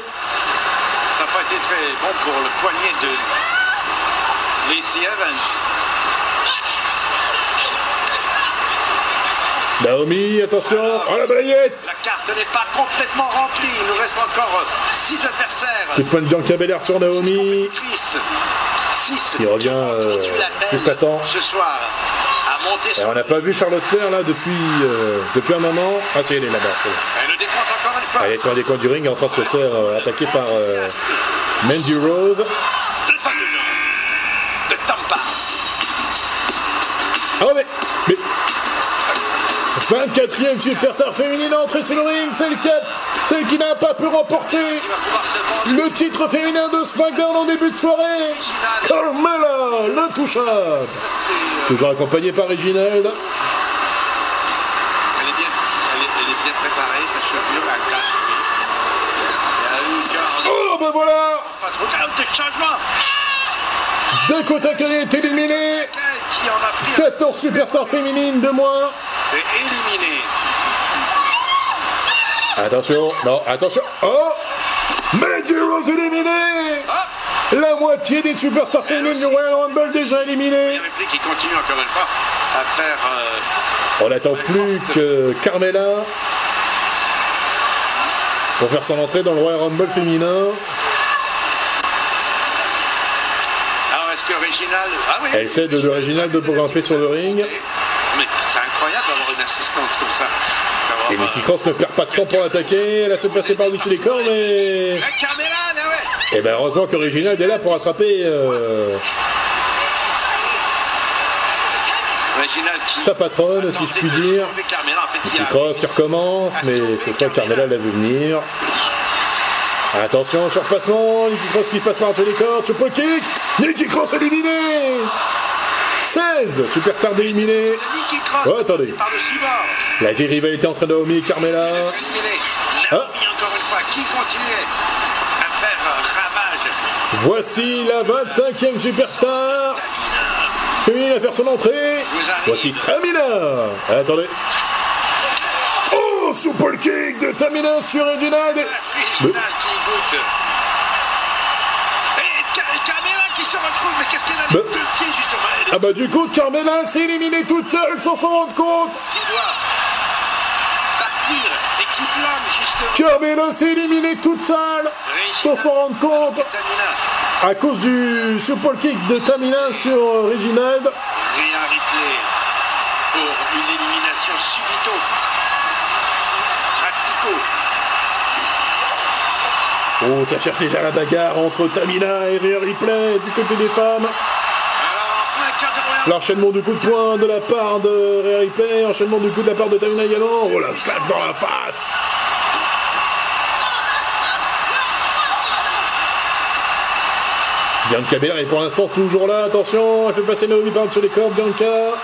Ça n'a pas été très bon pour le poignet de Lacey Evans. Naomi, attention, oh la balayette La carte n'est pas complètement remplie. Il nous reste encore 6 adversaires. Coup de poing de Bianca Belair sur Naomi. 6 Qui revient, euh, juste à temps. ce soir à Et on n'a pas vu Charlotte Flair là depuis, euh, depuis un moment. Ah si, elle est là-bas. c'est. Elle. Elle est sur un des coins du ring en train de se faire euh, attaquer par euh, Mandy Rose. De Tampa. Ah mais, mais 24e superstar féminine entrée sur le ring, celle qui, a- celle qui n'a pas pu remporter le titre féminin de SmackDown en début de soirée. Carmella, l'intouchable. Toujours accompagnée par Reginald. Elle est bien, elle est, elle est bien préparée, sa chevelure, elle Oh ben voilà pas trop de changement. Dakota Kai est éliminée. Qui en a pris un 14 superstars féminines de moins. Et éliminé. Attention, non, attention. Oh Mandy Rose éliminée Ah La moitié des superstars féminines du Royal Rumble déjà répliques qui continuent encore une fois à faire. euh, On n'attend plus que Carmella pour faire son entrée dans le Royal Rumble féminin. Alors est-ce que Réginal. Ah oui Elle essaie de, de de grimper sur le ring. Comme ça. Et Nikki Cross ne perd pas de temps pour l'attaquer. Elle a fait passer par-dessus les Carmela, là ouais Et ben heureusement que Reginald est là pour attraper euh, sa patronne, si je puis dire. Carmela, a. Cross qui recommence, mais cette fois Carmella l'a vu venir. Attention, surpassement, Nikki Cross qui passe par-dessus les cordes, super kick, Nikki Cross éliminé 16, superstar éliminé. Nikki Cross. Oh, attendez. La vieille rivalité entre Naomi et. Éliminé. Ah. Ravage. Voici la 25e superstar. Féminine à faire son entrée. Voici Tamina. Attendez. Oh, super kick de Tamina sur Reginald qui goûte. Et Car- Carmela qui se retrouve, mais qu'est-ce qu'elle a Bah. les deux pieds justement elle Ah bah du coup, Carmella s'est éliminée toute seule sans s'en rendre compte. qui doit partir et qui blâme justement Carmella s'est éliminée toute seule sans s'en rendre compte à cause du super kick de Tamina sur euh, Reginald. Rien Ripley pour une élimination subito. Practico. Oh, ça cherche déjà la bagarre entre Tamina et Rhea Ripley du côté des femmes. L'enchaînement du coup de poing de la part de Rhea Ripley, enchaînement du coup de la part de Tamina également. Oh la claque dans la face Bianca Belair est pour l'instant toujours là, attention, elle fait passer Naomi par sur les cordes, Bianca.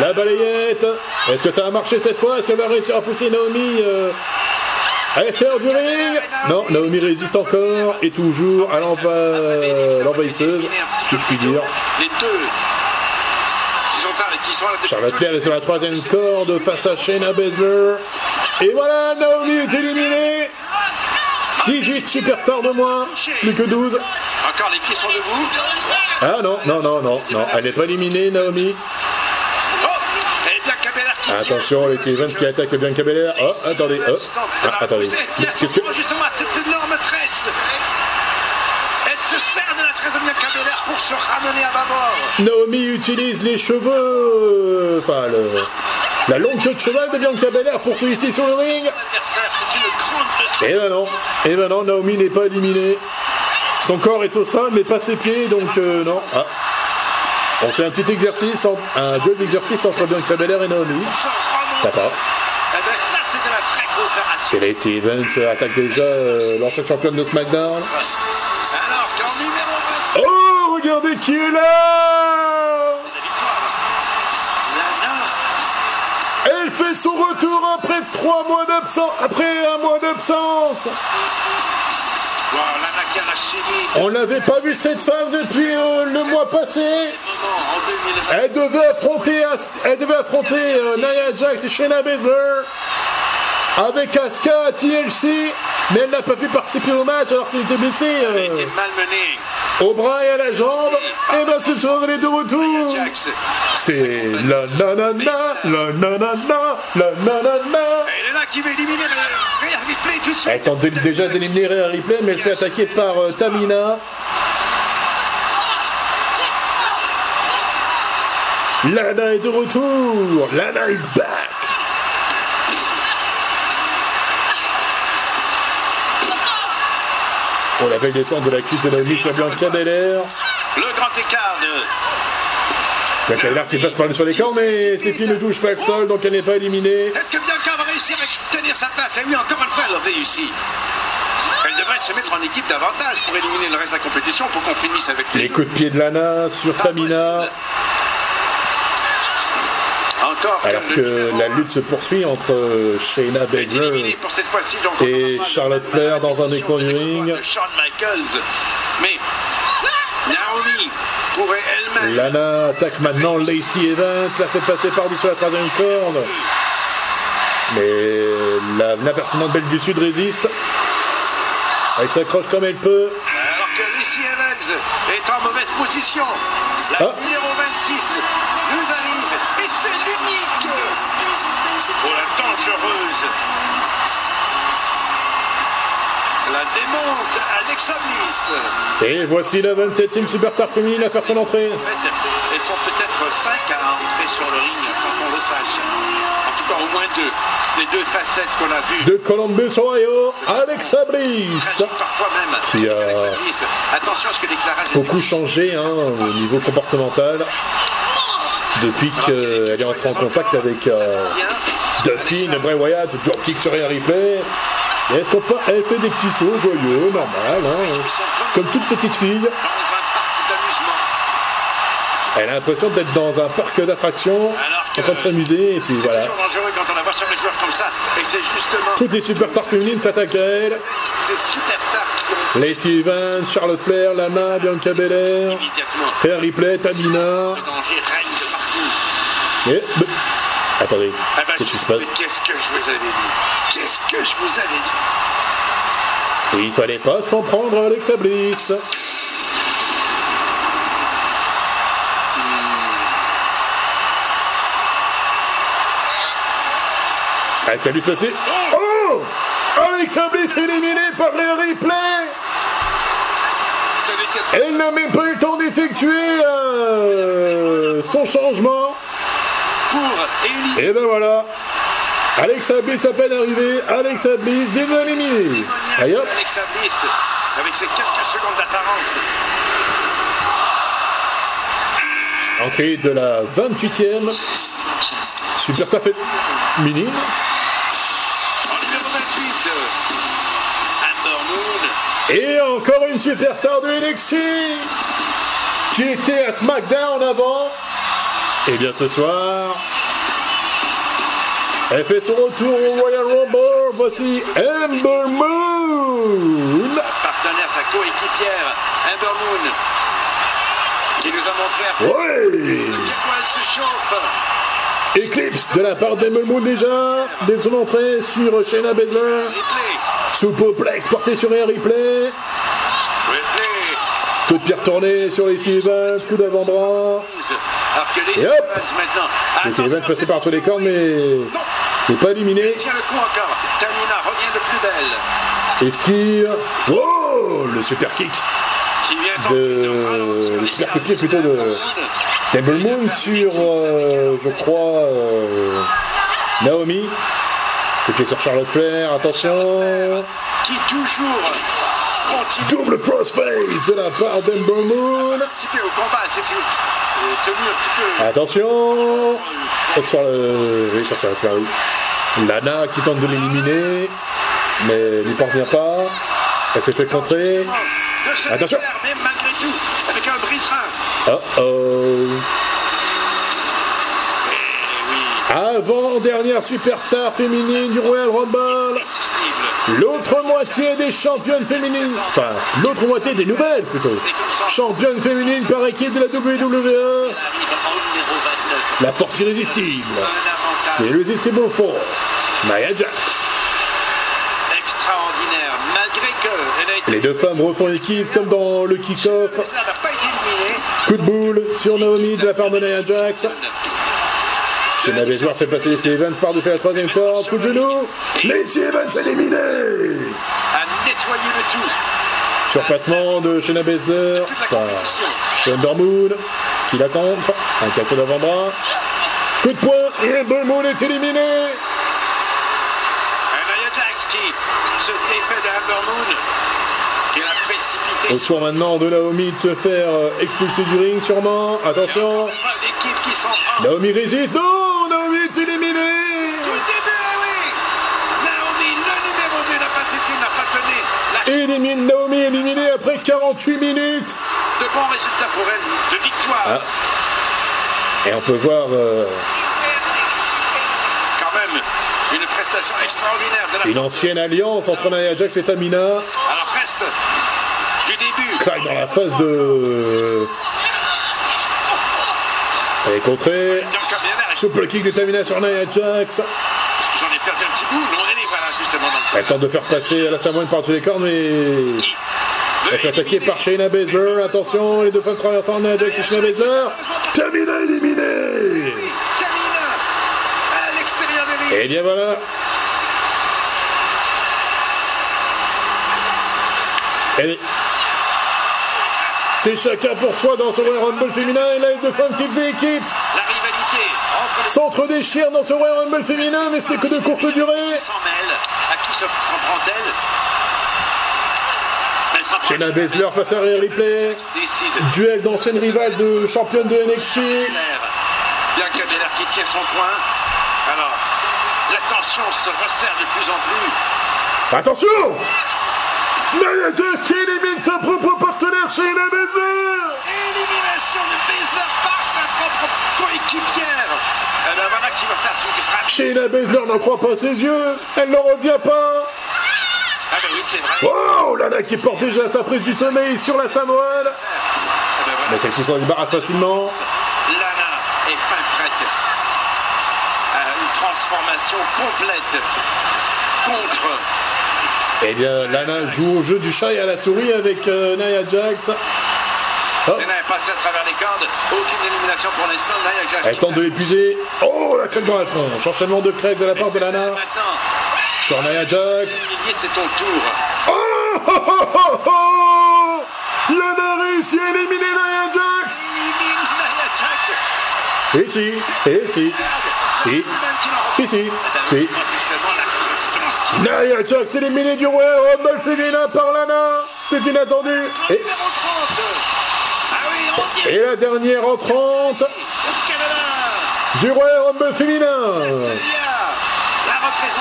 La balayette. Est-ce que ça va marcher cette fois? Est-ce qu'elle va réussir à pousser Naomi euh, à l'extérieur du ring Non, Naomi résiste encore et toujours à l'enva- l'envahisseuse, si je puis dire. Les deux Charlotte Flair est sur la troisième corde face à Shayna Baszler. Et voilà, Naomi est éliminée. 18 superstars de moins, plus que 12. Encore les pieds sont debout. Ah non, non, non, non, non, elle n'est pas éliminée, Naomi. Oh Et bien Cabella qui Attention, les Evans qui attaque Bianca Belair. Oh, attendez, oh. Ah, attendez. Qu'est-ce que... justement à cette énorme tresse. Elle se sert de la tresse de Bianca Belair pour se ramener à bâbord. Naomi utilise les cheveux, enfin le, la longue queue de cheval de Bianca Belair pour celui-ci sur le ring. Et ben non, et ben non, Naomi n'est pas éliminée. Son corps est au sol, mais pas ses pieds, donc euh, non. Ah. On fait un petit exercice, en- un duel d'exercice entre Bianca Belair et Naomi. Ça part. Eh ben ça. Et Lacey Evans euh, attaque déjà euh, l'ancienne championne de SmackDown. Alors qu'en numéro 25, Oh, regardez qui est là Elle fait son retour après trois mois d'absence, après un mois d'absence. On n'avait pas vu cette femme depuis euh, le mois passé. Elle devait affronter, elle devait affronter euh, Nia Jax et Shayna Baszler avec Asuka à TLC, mais elle n'a pas pu participer au match alors qu'elle était blessée. Elle a été malmenée. Au bras et à la jambe, et ben ce soir elle est de retour. C'est la nanana, la nanana, la est là éliminer tout de suite? Elle tente déjà d'éliminer Rhea Ripley, mais elle se fait attaquer par euh, Tamina. Lana est de retour. Lana is back. On la belle descente de la cuisse de la nuit sur Bianca Belair. Le grand écart de. Bianca Belair qui passe par sur les corps, mais ses pieds ne touchent pas le sol, donc elle n'est pas éliminée. Est-ce que Bianca tenir sa place Et oui, encore une fois, elle a réussi. Elle devrait se mettre en équipe davantage pour éliminer le reste de la compétition pour qu'on finisse avec les, Les coups de pied de Lana sur Pas Tamina. possible. Encore Alors que la lutte se poursuit entre Shayna est éliminé Baszler et Charlotte Flair dans un Michaels. Mais Naomi pourrait elle-même Lana attaque maintenant Lacey Evans, la fait passer par-dessus la troisième corde. Mais la- l'impertinente Belle du Sud résiste. Elle s'accroche comme elle peut. Alors que Lacey Evans est en mauvaise position. La Ah. numéro 26 nous arrive. Et c'est l'unique pour la dangereuse. La démonte Alexa Bliss. Et voici la 27e Superstar féminine à faire son entrée. En fait, elles sont peut-être 5 à entrer sur le ring sans qu'on le sache. En tout cas, au moins deux. Les deux facettes qu'on a vues. De Columbus, Ohio, Bliss. Tragiques parfois même. Qui a Alexa Bliss. Attention à ce que l'éclairage Beaucoup changé hein, au niveau comportemental depuis qu'elle est entrée en contact avec euh, Duffy, Bray Wyatt, dropkick sur Ripley. Et est-ce qu'on peut- elle fait des petits sauts joyeux, normal, hein, comme toute petite fille. un. Elle a l'impression d'être dans un parc d'attractions, en train de s'amuser, et puis C'est voilà. toujours dangereux quand on la voit sur les joueurs comme ça. Et c'est justement Toutes les superstars féminines s'attaquent à elle. ces superstars qui ont Lacey Evans, Charlotte Flair, Lana, Bianca Belair, immédiatement Rhea Ripley, Tamina. Et... bah, Attendez, Ah bah, qu'est-ce qui se passe? Qu'est-ce que je vous avais dit? Qu'est-ce que je vous avais dit? Il fallait pas s'en prendre à Alexa Bliss. Alexa Bliss placée. Oh Alexa Bliss éliminée par n'était pas Elle n'a même pas eu le temps d'effectuer euh, son changement. pour Et ben voilà Alexa Bliss à peine arrivée, Alexa Bliss déjà éliminée. Allez hop Alexa Bliss avec ses quelques secondes d'apparence. Entrée de la 28e Superstar féminine. En Et encore une superstar de NXT qui était à SmackDown avant. Et bien ce soir, elle fait son retour au Royal Rumble. Voici Amber Moon. partenaire, sa coéquipière, Amber Moon, qui nous a montré quel point elle se chauffe. Eclipse de la part d'Amber Moon déjà, dès son entrée sur Shayna Baszler. Superplex porté sur Ripley. Ripley, Coup de pied retourné sur les Evans, coup d'avant-bras. Et hop. Les Attention, Evans passé c'est- par tous les cordes, mais n'est pas éliminé. tiens le coup encore. Tamina revient de plus belle. Esquive. Oh Le super kick De- le super kick plutôt de-. Temple Moon sur, euh, je crois, euh, Naomi. Coup pied sur Charlotte Flair, attention. Qui toujours continue Double crossface de la part d'Ember Moon. participer au combat. C'est tenue un petit peu. Attention Hop sur le... Oui, sur Charlotte Flair, oui. Lana qui tente de l'éliminer, mais n'y parvient pas. Elle s'est fait contrer. Attention. mais malgré tout, avec un brise-rein. Oh oh. Avant-dernière superstar féminine du Royal Rumble. irrésistible. L'autre moitié des championnes féminines. Enfin, l'autre moitié des nouvelles plutôt. Championne féminine par équipe de la WWE. Arrive en numéro 29. La force irrésistible. Irresistible Force. Nia Jax. extraordinaire, malgré que Les deux femmes refont équipe comme dans le kick-off. Coup de boule sur Naomi de la part de Nia Jax. Shayna Baszler fait passer Lacey Evans par-dessus la troisième corde. Coup de genou. Lacey Evans a nettoyé le tout. Surpassement de Shayna Baszler. Thunder Moon qui la contre. Un cadeau d'avant-bras. Coup de poing. Et Thunder Moon est éliminé. Jax qui se défait de Amber Moon, qui l'a précipité. Au tour maintenant de Naomi de se faire euh, expulser du ring sûrement. Attention. L'équipe qui. Naomi résiste. Non, Naomi est éliminée. Tout le début, ah oui Naomi, le numéro 2, n'a pas été, n'a pas donné la Élimine Naomi éliminée après 48 minutes. de bons résultats pour elle, de victoire. Ah. Et on peut voir euh, Quand même, une prestation extraordinaire de la une ancienne alliance entre Nia Jax et Tamina. Alors reste du début. Claque dans la face de. Elle est contrée. Super kick de Tamina sur Nia Jax. parce que j'en ai perdu un petit bout. Non, elle tente de faire passer la Samoine par-dessus les cornes, mais. Elle fait attaquer par Shayna Baszler. Attention, les deux femmes traversant Nia Jax et Shayna Baszler. Tamina éliminée. À. Et bien voilà. C'est chacun pour soi dans ce Royal Rumble féminin et là, les deux femmes qui faisaient équipe La rivalité entre les s'entre-déchirent dans ce Royal Rumble féminin, mais c'était que de courte durée. S'en prend-elle Shayna Baszler face à Rhea Ripley. Duel d'ancienne rivale de championne de NXT. Bianca Belair qui tient son coin. Alors, la tension se resserre de plus en plus. Attention Nia Jax qui élimine sa propre partenaire Shayna Baszler. Élimination de Baszler par sa propre coéquipière. Et ben voilà qui va faire du grave. Shayna Baszler n'en croit pas ses yeux. Elle n'en revient pas. Ah ben oui, c'est vrai. Oh, Lana qui porte déjà sa prise du sommeil sur la Samoane. Ah ben voilà. Mais celle-ci s'en débarrasse facilement. Lana est fin prête une transformation complète contre Eh bien, Lana joue au jeu du chat et à la souris avec euh, Nia Jax. Oh, passée à travers les cordes. Aucune élimination pour l'instant. Elle tente de l'épuiser. Oh, la crème dans la tronche. Enchaînement de crêpes de la part de Lana sur Jax. Humilié, c'est ton tour. Oh, oh, oh, oh, oh Lana réussit à éliminer Nia Jax. Et si, et si, si, si, si, si. Ce qui Nia Jax éliminée du Royal Rumble féminin par Lana. C'est inattendu. Et, Numéro 30. Ah oui, on dit et la dernière entrante du Royal Rumble féminin.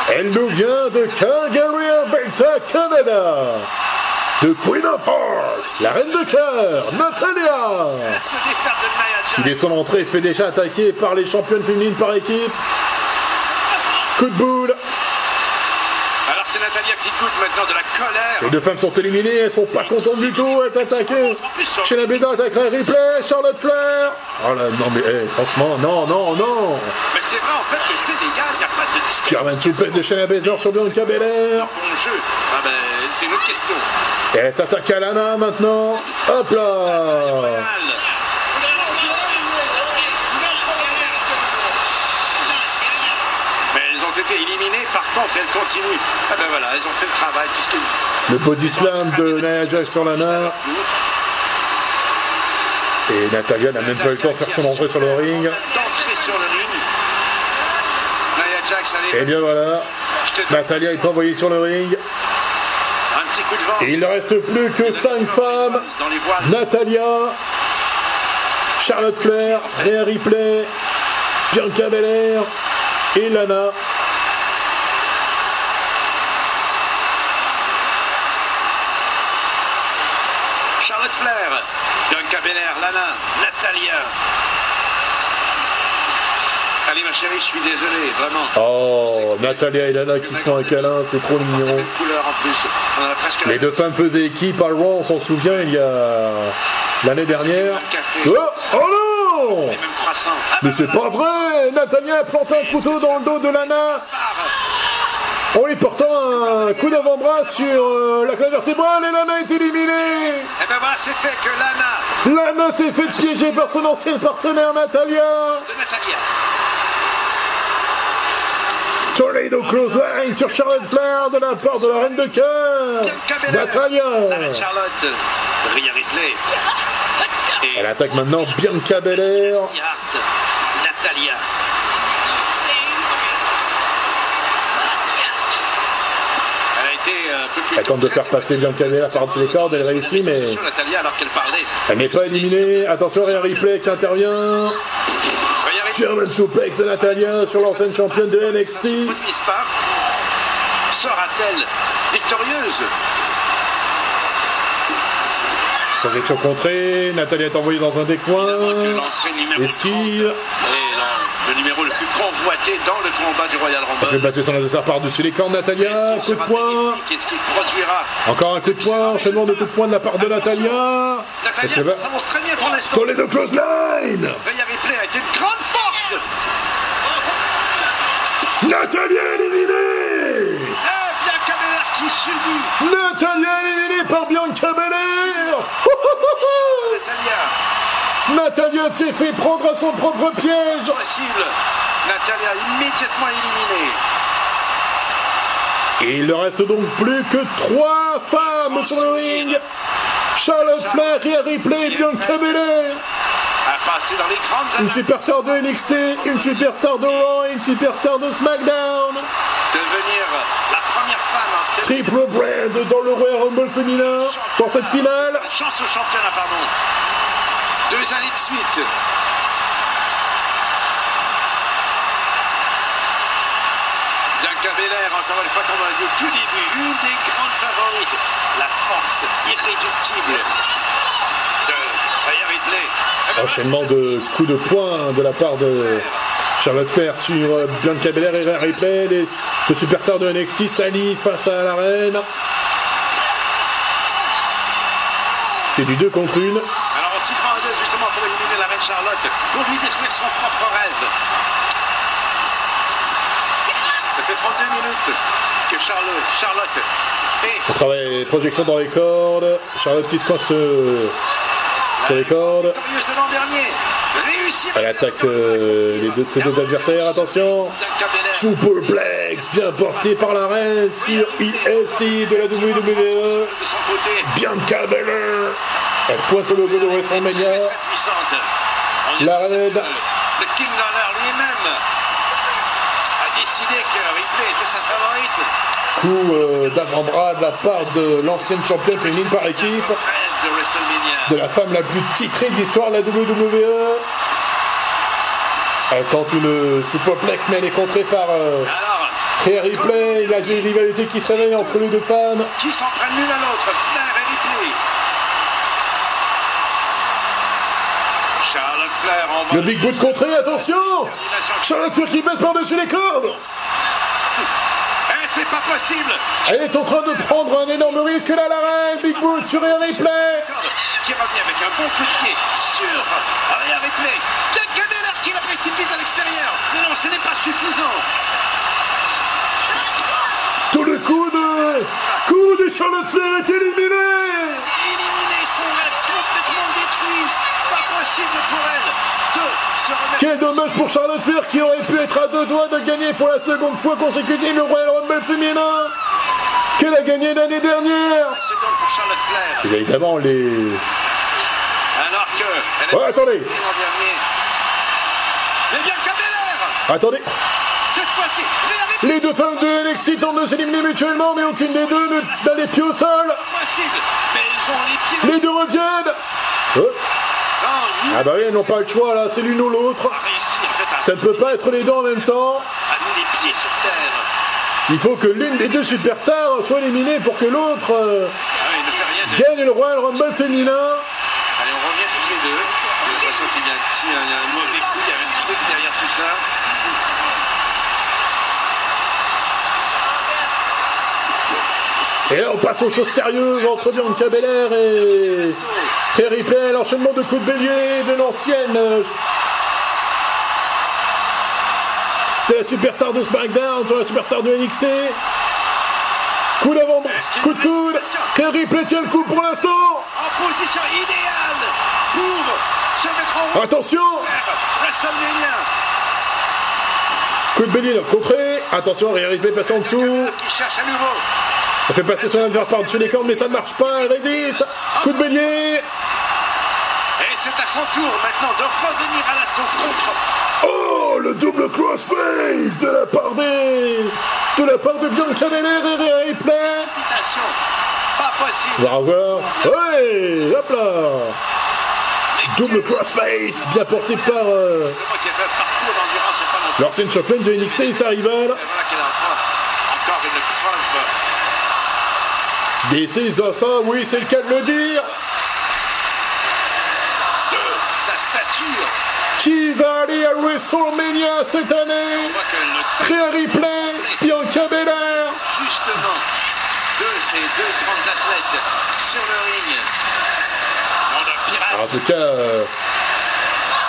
Il Elle nous vient de Calgary, Alberta, Canada. De Queen of Hearts, la reine de cœur, Natalia. Jax. dès son entrée se fait déjà attaquer par les championnes féminines par équipe. Coup de boule. Alors c'est Natalia qui goûte maintenant de la colère. Les deux femmes sont éliminées, elles sont pas contentes du tout, elles s'attaquent. Chez la Béda attaquerait Ripley, Charlotte Flair. Oh là, non mais eh, franchement, non, non, non. Mais c'est vrai en fait que c'est légal, il n'y a pas de discussion. German Suplex de Shayna Baszler sur Bianca Belair. Bon jeu. Ah ben, c'est une autre question. Et elle s'attaque à Lana maintenant. Hop là. Mal. Mais elles ont été elles continuent. Ah ben voilà, elles ont fait le travail puisque Le body slam de Nia Jax sur Lana. Et Natalia n'a même pas eu le temps de faire son entrée sur le ring. Sur Jax, allez, Et bien voilà, Natalia est envoyée sur le ring. un petit coup de vent. Et il ne reste plus que 5 femmes. Dans les voiles. Natalia, Charlotte Flair, Rhea Ripley, Bianca Belair et Lana. Flair, Bianca Belair, Lana, Natalia. Allez ma chérie, je suis désolé, vraiment. Oh, Natalia et Lana qui font un câlin, c'est trop mignon. Les deux femmes faisaient équipe à Raw, on s'en souvient, il y a l'année dernière. Oh, oh non. Ah, Mais c'est pas vrai Natalia a planté un couteau dans le dos de Lana en lui portant un coup d'avant-bras sur euh, la colonne vertébrale et Lana est éliminée Et ben voilà, c'est fait que Lana Lana s'est fait piéger par son ancien partenaire Natalia de Natalia. Tornado Clothesline sur Charlotte Flair de la part de la reine de cœur. Natalia Avec Charlotte. Rhea Ripley. Et Elle attaque maintenant Bianca Belair Christy Hart. Natalia. Elle a été euh, un peu plus Elle tente de faire passer Bianca Belair par-dessus les cordes, elle réussit mais elle n'est pas éliminée. Attention, Rhea Ripley qui intervient. Rhea Ripley German Suplex de Natalia sur l'ancienne championne de NXT. Sera-t-elle victorieuse? Projection contrée, Natalia est envoyée dans un des coins. Esquive. 30 est le, numéro le plus convoité dans le combat du Royal Elle fait Rumble. passer son adversaire par-dessus les cordes, Natalia. Coup de poing. bénéfique Est-ce qu'il produira Encore un coup de poing, enchaînement de coups de poing de la part de Natalia. Natalia, ça s'avance très bien pour l'instant. Toledo Close Line Rhea Ripley a été une grande force. Natalia éliminée Eh bien, Belair qui subit Natalia éliminée par Bianca Belair Natalia. Natalia s'est fait prendre à son propre piège Possible. Natalia immédiatement éliminée. Et il ne reste donc plus que trois femmes sur le ring Charlotte Flair, Rhea Ripley et Bianca Belair A passé dans les grandes Une superstar de NXT, une superstar de Raw et une superstar de SmackDown devenir la première femme en Triple brand dans le Royal Rumble féminin dans cette finale. Chance au championnat, pardon. Deux années de suite. Bianca Belair, encore une fois, comme on l'a dit au tout début, une des grandes favorites. La force irréductible de Rhea Ripley. Enchaînement de coups de poing de la part de Charlotte Flair sur euh, Bianca Belair et Rhea Ripley. Les deux superstars de NXT s'allient face à la reine. C'est du 2 contre 1. Alors on s'y prend justement pour éliminer la reine Charlotte, pour lui détruire son propre rêve. Fait 32 minutes que Charlotte, Charlotte est On travaille projection dans les cordes. Charlotte qui se coince euh, sur les cordes. victorieuse de l'an dernier. Elle attaque euh, les deux, ses deux adversaires. Attention. Superplex bien porté par la reine sur IST de la WWE. Bianca Belair. Elle pointe le logo de WrestleMania. très puissante. On y La a- reine. Le King lui-même décidé que Ripley était sa favorite. Coup euh, d'avant-bras de la part de l'ancienne championne féminine par équipe. De la femme la plus titrée de l'histoire de la WWE. Elle tente une superplex mais elle est contrée par euh, Ripley. Il a une rivalité qui se réveille entre les deux femmes. qui l'une à l'autre Flair et Ripley. Charlotte Flair en Le Big Boot contré, attention Charlotte qui baisse par-dessus les cordes Eh, c'est pas possible Elle est en train de prendre un énorme risque là, la reine Big Boot sur Rhea Ripley Qui revient avec un bon coup de pied sur Ripley. Bianca Belair qui la précipite à l'extérieur. Mais non, ce n'est pas suffisant. Tout le coup de... Coup de Charlotte Flair est éliminé Éliminé, son rêve complètement détruit. Pas possible pour elle. Quel dommage pour Charlotte Flair qui aurait pu être à deux doigts de gagner pour la seconde fois consécutive le Royal Rumble féminin qu'elle a gagné l'année dernière seconde pour Charlotte Flair. Et évidemment, les... Alors que elle Ouais, attendez. dernier. Mais Belair Attendez Cette fois-ci, Les deux femmes de NXT tentent de s'éliminer mutuellement, mais aucune des deux ne- n'a les pieds au sol. Mais elles ont les pieds. Les deux reviennent Oh. Ah bah oui, elles n'ont pas le choix là, c'est l'une ou l'autre. Ça ne peut pas être les deux en même temps. à nous les pieds sur terre. Il faut que l'une des deux superstars soit éliminée pour que l'autre euh, Ah, gagne le Royal Rumble féminin. Allez, on revient tous les deux. J'ai l'impression qu'il y a un petit, il y a un mauvais coup, il y a un truc derrière tout ça. Et là, on passe aux choses sérieuses entre Bianca Belair et Rhea Ripley. L'enchaînement de coups de bélier de l'ancienne euh, de la superstar de SmackDown sur la superstar de NXT. Coup d'avant, coup de coude. Rhea Ripley tient le coup pour l'instant. En position idéale pour se mettre en route Attention. Coup de bélier contré. Attention, Rhea Ripley passe en dessous. Qui cherche à nouveau. Elle fait passer son adversaire par-dessus les cordes, mais ça ne marche pas. Elle résiste. Coup de bélier. Et c'est à son tour maintenant de revenir à l'assaut contre. Oh, le double crossface de la part des... De la part de Bianca Belair et Ripley. Pas On possible. va revoir. Ouais, hop là. Double crossface, bien porté par euh, C'est moi qui ai fait un parcours d'endurance, c'est pas notre. l'ancienne championne de NXT et sa rivale. Et voilà qu'elle est en train. Encore une trompe. This is awesome, oui, c'est le cas de le dire. de sa stature. Qui va aller à WrestleMania cette année? On voit que le temps, Rhea Ripley, Bianca Belair. justement, de ces deux grandes athlètes sur le ring. En tout cas, euh,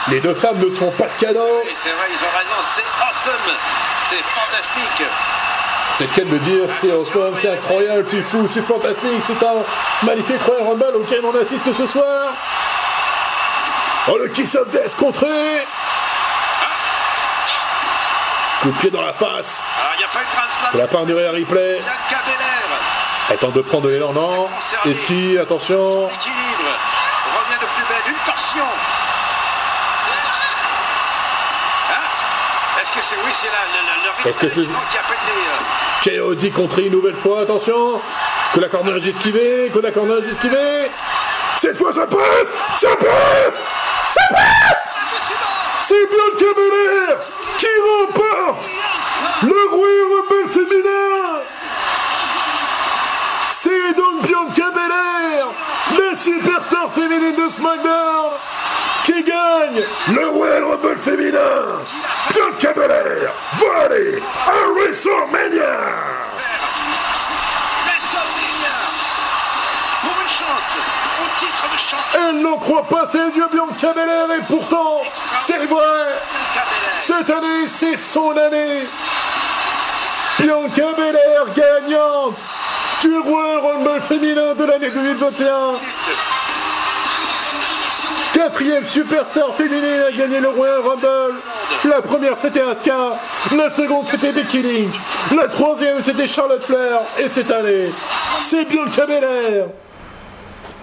les deux femmes ne sont pas de cadeau. Et c'est vrai, ils ont raison, c'est awesome. C'est fantastique. C'est le cas de le dire, c'est awesome, c'est incroyable, c'est fou, c'est fantastique, c'est un magnifique Royal Rumble auquel on assiste ce soir. Oh le Kiss of Death contré Coup de pied dans la face Alors, a pas eu de la part de Rhea Ripley. Tente de prendre de l'élan, non Esquive, attention. Revient de plus belle. Une torsion. Hein? Est-ce que c'est. Oui, c'est là, le, le, le Est-ce que c'est- qui a pété. KO contré une nouvelle fois, attention Que la corner esquivé, que la corner esquivé Cette fois ça passe Ça passe Ça passe. C'est Bianca Belair qui remporte. Le Royal Rumble féminin C'est donc Bianca Belair, la superstar féminine de SmackDown, qui gagne le Royal Rumble féminin Bianca Belair va aller à WrestleMania de. Elle n'en croit pas ses yeux, Bianca Belair, et pourtant, c'est vrai, cette année, c'est son année. Bianca Belair gagnante du Royal Rumble féminin de l'année 2021. Quatrième superstar féminine à gagner le Royal Rumble. La première c'était Asuka, la seconde c'était Becky Lynch, la troisième c'était Charlotte Flair, et cette année, c'est Bianca Belair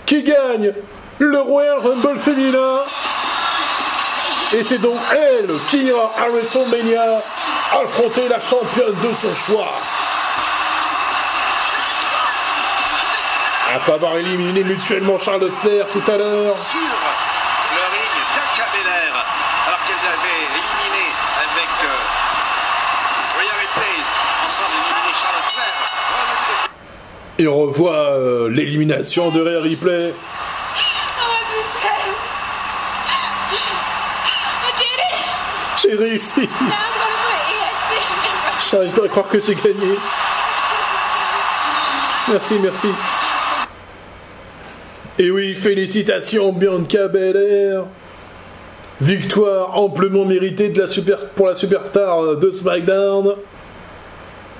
qui gagne le Royal Rumble féminin. Et c'est donc elle qui ira à WrestleMania affronter la championne de son choix. Après avoir éliminé mutuellement Charlotte Flair tout à l'heure, et on revoit euh, l'élimination de Rhea Ripley. J'ai réussi. J'arrive pas à croire que j'ai gagné. Merci, merci. Et oui, félicitations Bianca Belair. Victoire amplement méritée de la pour la superstar de SmackDown,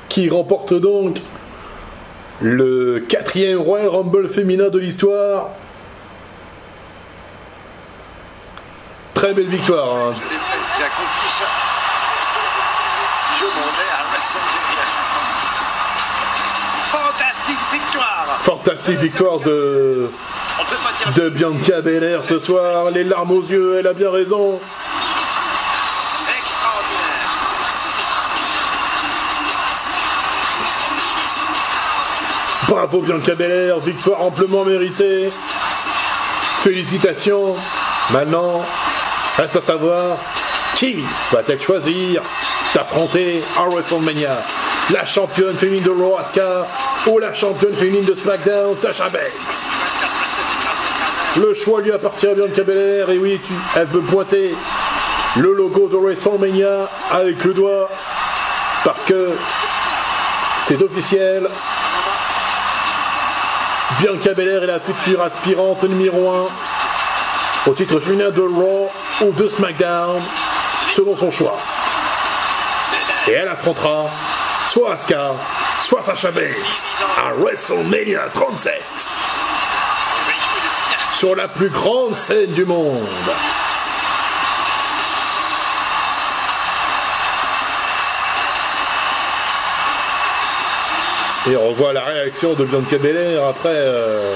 qui remporte donc le quatrième Royal Rumble féminin de l'histoire. Très belle victoire. hein. Je l'ai fait, j'ai accompli ça. Je m'en vais à WrestleMania. Fantastique victoire. Fantastique victoire de, de Bianca Belair ce soir. Les larmes aux yeux, elle a bien raison. Bravo Bianca Belair, victoire amplement méritée. Félicitations. Maintenant, reste à savoir qui va-t-elle choisir d'affronter à WrestleMania La championne féminine de Raw Asuka ou la championne féminine de SmackDown Sasha Banks Le choix lui appartient à Bianca Belair. Et oui, elle peut pointer le logo de WrestleMania avec le doigt. Parce que c'est officiel. Bianca Belair est la future aspirante numéro 1 au titre féminin de Raw ou de SmackDown, selon son choix. Et elle affrontera soit Asuka, soit Sasha Banks à WrestleMania 37 sur la plus grande scène du monde. Et on voit la réaction de Bianca Belair après euh,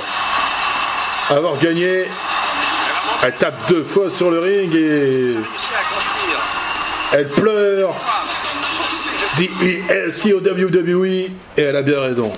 avoir gagné. Elle tape deux fois sur le ring et elle pleure. D-E-S-T-O-W-W-E et elle a bien raison.